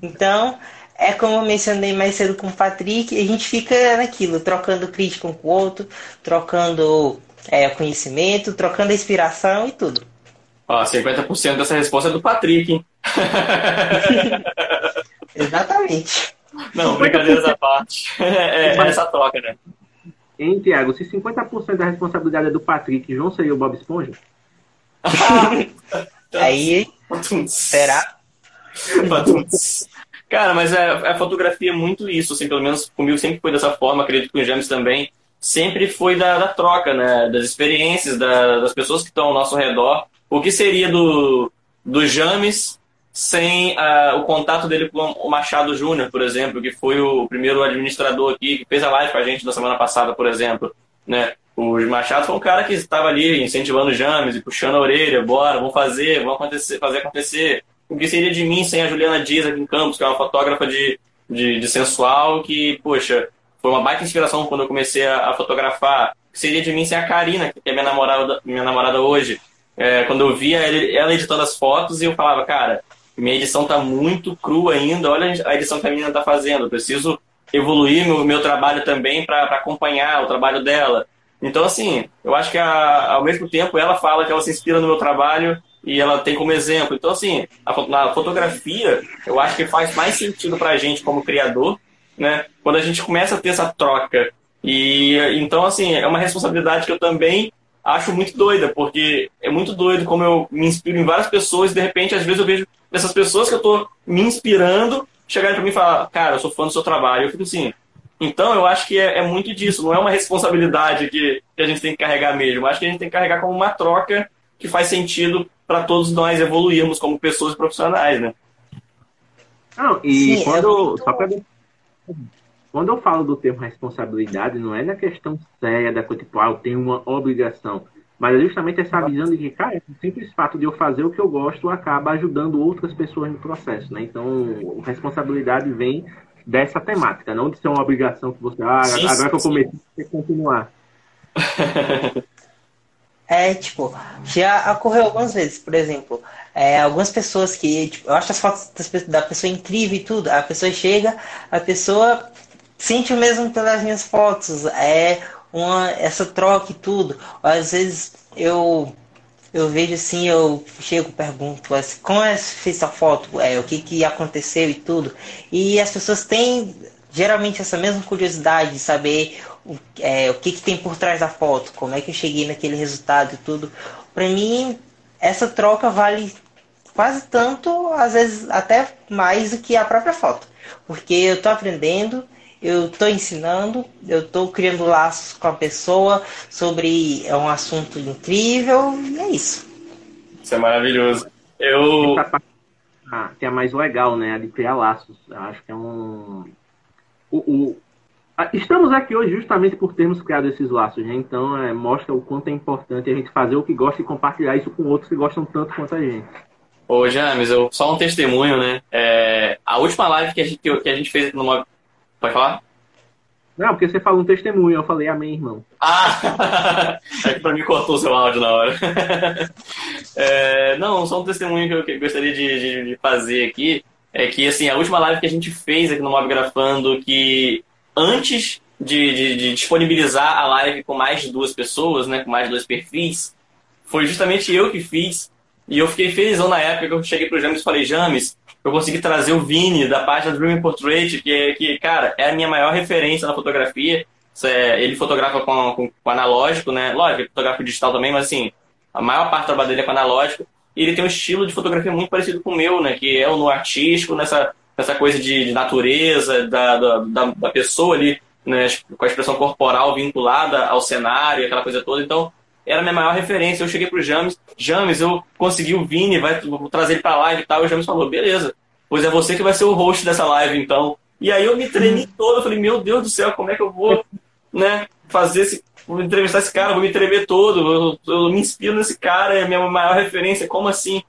[SPEAKER 2] Então, é como eu mencionei mais cedo com o Patrick, a gente fica naquilo, trocando crítica um com o outro, trocando é, conhecimento, trocando inspiração e tudo.
[SPEAKER 3] Ó, 50% dessa resposta é do Patrick, hein? <laughs>
[SPEAKER 2] Exatamente.
[SPEAKER 3] Não, brincadeiras à parte. <laughs> É, é essa troca, né?
[SPEAKER 1] Hein, Tiago? Se 50% da responsabilidade é do Patrick, João seria o Bob Esponja? <laughs>
[SPEAKER 2] Aí. Será?
[SPEAKER 3] Cara, mas é, a fotografia é muito isso, assim, pelo menos comigo sempre foi dessa forma, acredito que com o James também, sempre foi da, da troca, né? Das experiências, da, das pessoas que estão ao nosso redor. O que seria do, do James sem uh, o contato dele com o Machado Júnior, por exemplo, que foi o primeiro administrador aqui, que fez a live com a gente na semana passada, por exemplo. Né? O Machado foi um cara que estava ali incentivando o James e puxando a orelha, bora, vamos fazer, vamos acontecer, fazer acontecer. o que seria de mim sem a Juliana Dias aqui em Campos, que é uma fotógrafa de, de, de sensual, que, poxa, foi uma baita inspiração quando eu comecei a, a fotografar. O que seria de mim sem a Karina, que é minha namorada, minha namorada hoje. É, quando eu via ela editando as fotos, e eu falava, cara, minha edição tá muito crua ainda, olha a edição que a menina tá fazendo, eu preciso evoluir meu, meu trabalho também para acompanhar o trabalho dela. Então, assim, eu acho que a, ao mesmo tempo ela fala que ela se inspira no meu trabalho e ela tem como exemplo. Então, assim, a, na fotografia, eu acho que faz mais sentido para a gente como criador, né? Quando a gente começa a ter essa troca. E então, assim, é uma responsabilidade que eu também acho muito doida, porque é muito doido como eu me inspiro em várias pessoas e de repente, às vezes, eu vejo essas pessoas que eu estou me inspirando chegarem para mim e falar, cara, eu sou fã do seu trabalho. Eu fico assim. Então, eu acho que é, é muito disso, não é uma responsabilidade que, que a gente tem que carregar mesmo. Eu acho que a gente tem que carregar como uma troca que faz sentido para todos nós evoluirmos como pessoas profissionais, né?
[SPEAKER 1] Não, e Sim, quando, é muito... só pra, quando eu falo do termo responsabilidade, não é na questão séria da coisa, tipo, ah, eu tenho uma obrigação. Mas é justamente essa visão de que, cara, o simples fato de eu fazer o que eu gosto acaba ajudando outras pessoas no processo, né? Então, a responsabilidade vem dessa temática, não de ser uma obrigação que você, ah, sim, agora sim, que eu comecei, tem que continuar. <laughs>
[SPEAKER 2] É, tipo, já ocorreu algumas vezes, por exemplo, é, algumas pessoas que, tipo, eu acho as fotos da pessoa incrível e tudo, a pessoa chega, a pessoa sente o mesmo pelas minhas fotos, é uma, essa troca e tudo. Às vezes eu eu vejo assim, eu chego pergunto assim, como é que fez essa foto, é, o que, que aconteceu e tudo. E as pessoas têm geralmente essa mesma curiosidade de saber o, é, o que, que tem por trás da foto, como é que eu cheguei naquele resultado e tudo. Para mim, essa troca vale quase tanto, às vezes até mais do que a própria foto. Porque eu estou aprendendo eu estou ensinando, eu estou criando laços com a pessoa sobre é um assunto incrível e é isso.
[SPEAKER 3] Isso é maravilhoso. Eu
[SPEAKER 1] ah, que é mais legal, né? A de criar laços. Eu acho que é um. O, o... Estamos aqui hoje justamente por termos criado esses laços, né? Então é, mostra o quanto é importante a gente fazer o que gosta e compartilhar isso com outros que gostam tanto quanto a gente.
[SPEAKER 3] Ô, James, eu, só um testemunho, né? É, a última live que a gente, que a gente fez numa Pode falar?
[SPEAKER 1] Não, porque você falou um testemunho, eu falei amém, irmão.
[SPEAKER 3] Ah! <laughs> é que pra mim cortou o seu áudio na hora. <laughs> é, não, só um testemunho que eu, gostaria de, de, de, fazer aqui é que, assim, a última live que a gente fez aqui no Mob Grafando, que antes de, de, de, disponibilizar a live com mais de duas pessoas, né, com mais de dois perfis, foi justamente eu que fiz. E eu fiquei felizão na época que eu cheguei pro James e falei, James, eu consegui trazer o Vini da página Dreaming Portrait, que, que, cara, é a minha maior referência na fotografia. É, ele fotografa com, com, com, analógico, né? Lógico, ele fotografa digital também, mas assim, a maior parte do trabalho dele é com analógico. E ele tem um estilo de fotografia muito parecido com o meu, né? Que é o no artístico, nessa, nessa coisa de, de natureza, da, da, da, pessoa ali, né? com a expressão corporal vinculada ao cenário, aquela coisa toda. Então, era a minha maior referência. Eu cheguei pro James, James, eu consegui o Vini, vai, vou trazer ele pra live e tal. E o James falou, beleza, pois é você que vai ser o host dessa live, então. E aí eu me tremi todo, eu falei, meu Deus do céu, como é que eu vou, né, fazer esse, vou entrevistar esse cara, vou me tremer todo, eu, eu me inspiro nesse cara, é a minha maior referência, como assim?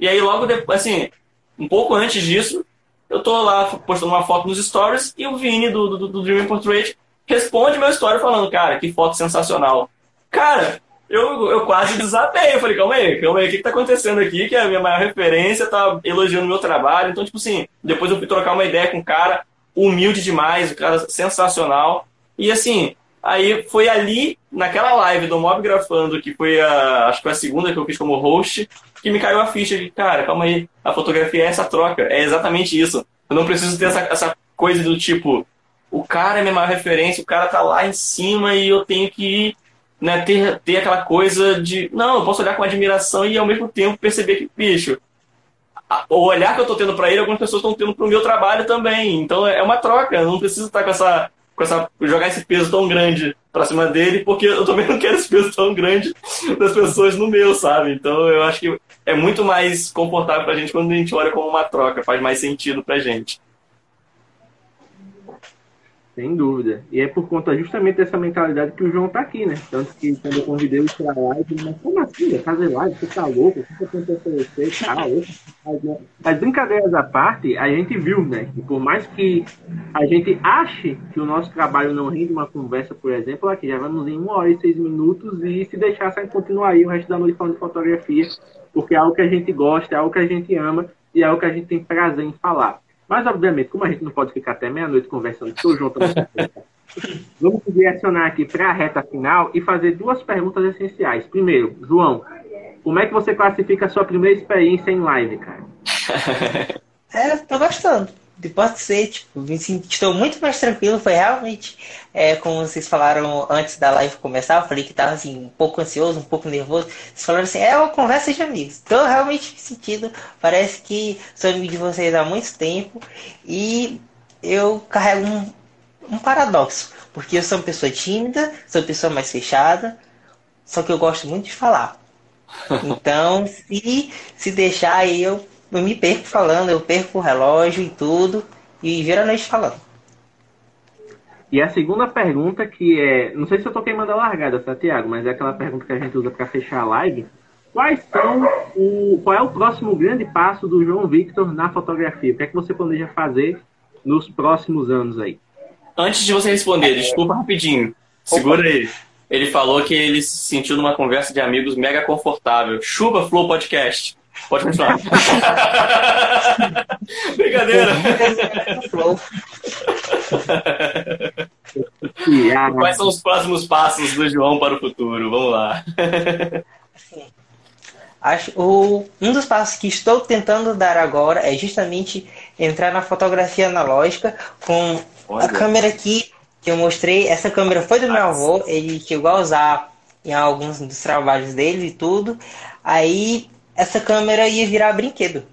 [SPEAKER 3] E aí logo depois, assim, um pouco antes disso, eu tô lá postando uma foto nos stories e o Vini do, do, do Dream Portrait responde meu story falando, cara, que foto sensacional. Cara, eu, eu quase desatei. Eu falei, calma aí, calma aí, o que, que tá acontecendo aqui? Que a minha maior referência tá elogiando meu trabalho. Então, tipo assim, depois eu fui trocar uma ideia com um cara humilde demais, um cara sensacional. E assim, aí foi ali, naquela live do Mob Grafando, que foi a, acho que foi a segunda que eu fiz como host, que me caiu a ficha de, cara, calma aí, a fotografia é essa troca, é exatamente isso. Eu não preciso ter essa, essa coisa do tipo, o cara é minha maior referência, o cara tá lá em cima e eu tenho que ir né, ter, ter aquela coisa de, não, eu posso olhar com admiração e ao mesmo tempo perceber que, bicho, o olhar que eu estou tendo para ele, algumas pessoas estão tendo para o meu trabalho também. Então é uma troca, eu não preciso estar com essa, com essa jogar esse peso tão grande para cima dele, porque eu também não quero esse peso tão grande das pessoas no meu, sabe? Então eu acho que é muito mais confortável para a gente quando a gente olha como uma troca, faz mais sentido para a gente.
[SPEAKER 1] Sem dúvida. E é por conta justamente dessa mentalidade que o João tá aqui, né? Tanto que quando eu convidei ele para live, ele como assim? Fazer live? Você tá louco? O que você tentou oferecer? Tá louco? As brincadeiras à parte, a gente viu, né? Que por mais que a gente ache que o nosso trabalho não rende uma conversa, por exemplo, aqui já vamos em uma hora e seis minutos e se deixar, sai continuar aí o resto da noite falando de fotografia, porque é algo que a gente gosta, é algo que a gente ama e é algo que a gente tem prazer em falar. Mas, obviamente, como a gente não pode ficar até meia-noite conversando, estou junto. Vamos direcionar aqui para a reta final e fazer duas perguntas essenciais. Primeiro, João, como é que você classifica a sua primeira experiência em live, cara? <laughs>
[SPEAKER 2] É, tô gostando pode ser, tipo, me senti, estou muito mais tranquilo. Foi realmente, é, como vocês falaram antes da live começar, eu falei que estava assim, um pouco ansioso, um pouco nervoso. Vocês falaram assim, é uma conversa de amigos. Estou realmente sentindo, parece que sou amigo de vocês há muito tempo e eu carrego um, um paradoxo, porque eu sou uma pessoa tímida, sou uma pessoa mais fechada, só que eu gosto muito de falar. <laughs> Então, se, se deixar, eu eu me perco falando, eu perco o relógio e tudo, e noite falando.
[SPEAKER 1] E a segunda pergunta, que é. Não sei se eu tô queimando a largada, tá, Tiago? Mas é aquela pergunta que a gente usa para fechar a live. Quais são o. Qual é o próximo grande passo do João Victor na fotografia? O que é que você planeja fazer nos próximos anos aí?
[SPEAKER 3] Antes de você responder, desculpa rapidinho. Segura aí. Ele falou que ele se sentiu numa conversa de amigos mega confortável. Chuba Flow Podcast. Pode continuar. <laughs> Brincadeira. <laughs> Quais são os próximos passos do João para o futuro? Vamos lá.
[SPEAKER 2] Acho, o, um dos passos que estou tentando dar agora é justamente entrar na fotografia analógica com Olha. a câmera aqui que eu mostrei. Essa câmera foi do meu avô, ele chegou a usar em alguns dos trabalhos dele e tudo. Aí essa câmera ia virar brinquedo.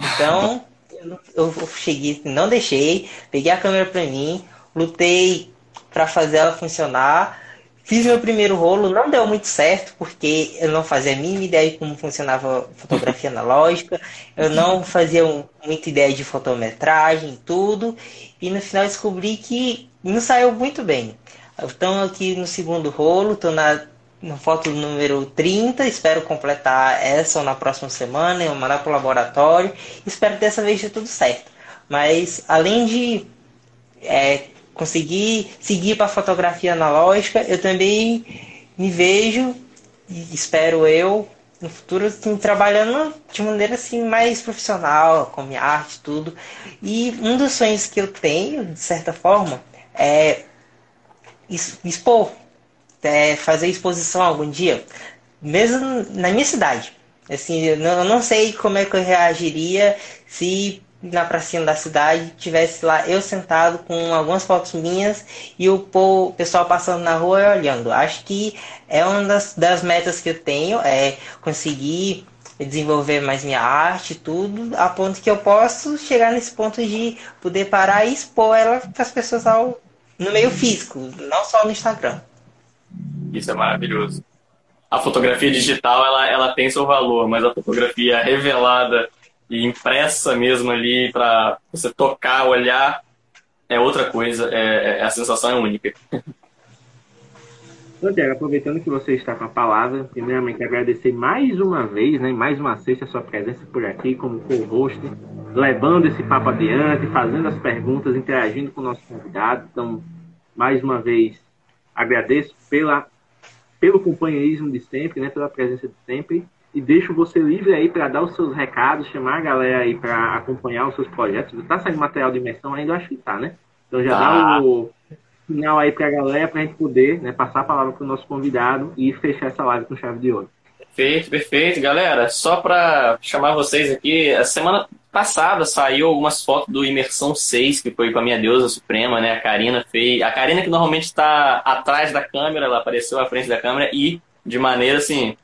[SPEAKER 2] Então, eu cheguei, não deixei, peguei a câmera para mim, lutei para fazer ela funcionar. Fiz meu primeiro rolo, não deu muito certo, porque eu não fazia a mínima ideia de como funcionava fotografia analógica, eu não fazia um, muita ideia de fotometragem, tudo, e no final descobri que não saiu muito bem. Então aqui no segundo rolo, estou na na foto número 30. Espero completar essa ou na próxima semana. Eu mandar para o laboratório. Espero que dessa vez dê tudo certo. Mas além de é, conseguir seguir para a fotografia analógica, eu também me vejo, espero eu, no futuro assim, trabalhando de maneira assim mais profissional, com minha arte tudo. E um dos sonhos que eu tenho, de certa forma, é expor é, fazer exposição algum dia, mesmo na minha cidade. Assim, eu não, sei como é que eu reagiria se na pracinha da cidade tivesse lá eu sentado com algumas fotos minhas e o pessoal passando na rua olhando. Acho que é uma das, das metas que eu tenho, é conseguir desenvolver mais minha arte e tudo, a ponto que eu posso chegar nesse ponto de poder parar e expor ela para as pessoas ao, no meio físico, não só no Instagram.
[SPEAKER 3] Isso é maravilhoso. A fotografia digital, ela, ela tem seu valor, mas a fotografia revelada e impressa mesmo ali para você tocar, olhar, é outra coisa. É, é, a sensação é única.
[SPEAKER 1] Santiago, aproveitando que você está com a palavra, primeiramente agradecer mais uma vez, né, mais uma sexta, a sua presença por aqui como co-host, levando esse papo adiante, fazendo as perguntas, interagindo com o nosso convidado. Então, mais uma vez, agradeço pela pelo companheirismo de sempre, né, pela presença de sempre. E deixo você livre aí para dar os seus recados, chamar a galera aí para acompanhar os seus projetos. Tá saindo material de imersão ainda? Acho que tá, né? Então já tá. dá o final aí para a galera para a gente poder né, passar a palavra para o nosso convidado e fechar essa live com chave de ouro.
[SPEAKER 3] Perfeito, perfeito. Galera, só para chamar vocês aqui, a semana passada saiu algumas fotos do Imersão 6, que foi com a minha deusa suprema, né? A Karina fez. A Karina que normalmente está atrás da câmera, ela apareceu à frente da câmera e de maneira assim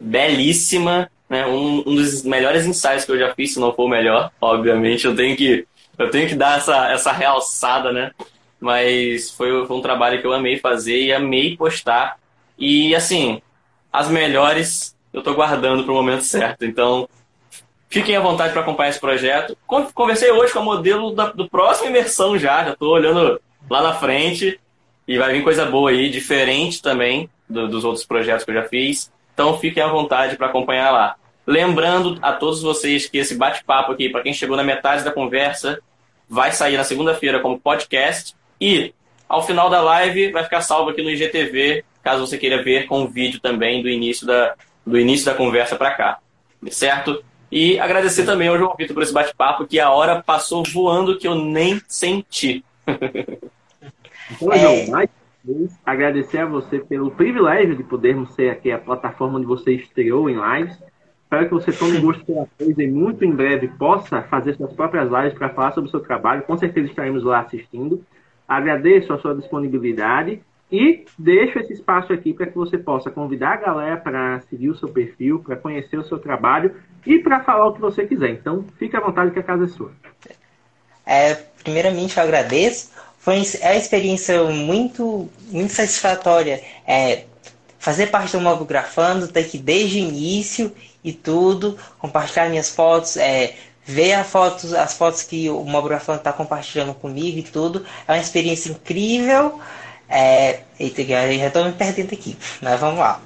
[SPEAKER 3] belíssima, né? Um, um dos melhores ensaios que eu já fiz, se não for o melhor, obviamente, eu tenho que eu tenho que dar essa essa realçada, né? Mas foi, foi um trabalho que eu amei fazer e amei postar. E assim, as melhores eu tô guardando para o momento certo. Então, Fiquem à vontade para acompanhar esse projeto. Conversei hoje com a modelo da, do próximo imersão já, já estou olhando lá na frente e vai vir coisa boa aí, diferente também do, dos outros projetos que eu já fiz. Então fiquem à vontade para acompanhar lá. Lembrando a todos vocês que esse bate-papo aqui, para quem chegou na metade da conversa, vai sair na segunda-feira como podcast e ao final da live vai ficar salvo aqui no IGTV, caso você queira ver com o vídeo também do início da, do início da conversa para cá. Certo? E agradecer também ao João Vitor por esse bate-papo, que a hora passou voando que eu nem senti.
[SPEAKER 1] Então, João, mais agradecer a você pelo privilégio de podermos ser aqui a plataforma onde você estreou em lives. Espero que você tome gosto pela coisa e muito em breve possa fazer suas próprias lives para falar sobre o seu trabalho. Com certeza estaremos lá assistindo. Agradeço a sua disponibilidade e deixo esse espaço aqui para que você possa convidar a galera para seguir o seu perfil, para conhecer o seu trabalho e para falar o que você quiser. Então, fique à vontade que a casa é sua.
[SPEAKER 2] É, primeiramente, eu agradeço. Foi uma experiência muito, muito satisfatória. É, fazer parte do Mobografando, ter que desde o início e tudo, compartilhar minhas fotos, é, ver a fotos, as fotos que o Mobografando está compartilhando comigo e tudo. É uma experiência incrível. É, eita, já estou me perdendo aqui, mas vamos lá.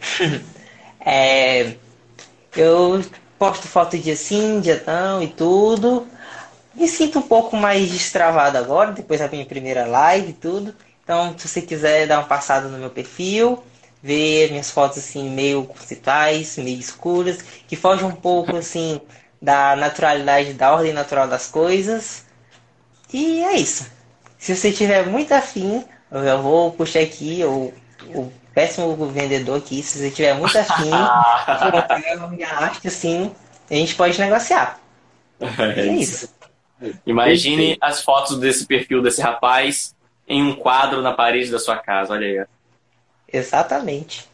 [SPEAKER 2] <laughs> é, eu posto foto dia sim, dia não e tudo. Me sinto um pouco mais destravado agora, depois da minha primeira live e tudo. Então, se você quiser dar uma passada no meu perfil, ver minhas fotos assim meio conceituais, meio escuras, que fogem um pouco assim da naturalidade, da ordem natural das coisas. E é isso. Se você tiver muito afim, eu vou puxar aqui o, o péssimo vendedor aqui, se você tiver muito afim, eu minha arte assim, a gente pode negociar. É, é isso.
[SPEAKER 3] Imagine as fotos desse perfil desse rapaz em um quadro na parede da sua casa, olha aí.
[SPEAKER 2] Exatamente.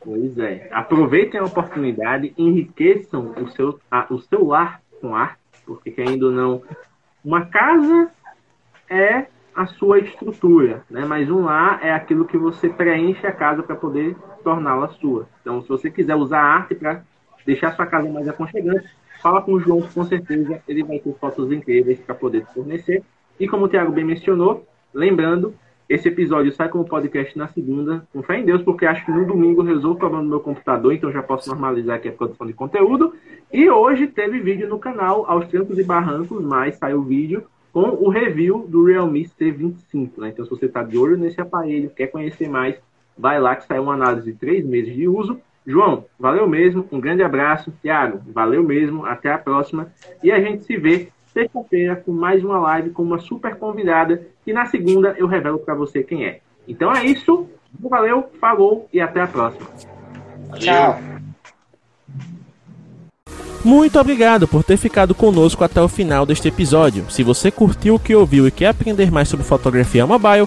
[SPEAKER 1] Pois é. Aproveitem a oportunidade, enriqueçam o seu, a, o seu lar com arte, porque querendo ou não, uma casa é a sua estrutura, né? Mas um lar é aquilo que você preenche a casa para poder torná-la sua. Então, se você quiser usar a arte para deixar sua casa mais aconchegante, fala com o João, com certeza ele vai ter fotos incríveis para poder fornecer. E como o Thiago bem mencionou, lembrando, esse episódio sai como podcast na segunda, com fé em Deus, porque acho que no domingo resolvo o problema do meu computador, então já posso normalizar aqui a produção de conteúdo. E hoje teve vídeo no canal, aos trancos e barrancos, mas saiu vídeo com o review do Realme C25. Né? Então, se você está de olho nesse aparelho, quer conhecer mais, vai lá que saiu uma análise de três meses de uso. João, valeu mesmo, um grande abraço. Thiago, valeu mesmo, até a próxima. E a gente se vê sexta-feira com mais uma live com uma super convidada. E na segunda eu revelo para você quem é. Então é isso. Valeu, falou e até a próxima.
[SPEAKER 2] Tchau.
[SPEAKER 4] Muito obrigado por ter ficado conosco até o final deste episódio. Se você curtiu o que ouviu e quer aprender mais sobre fotografia mobile,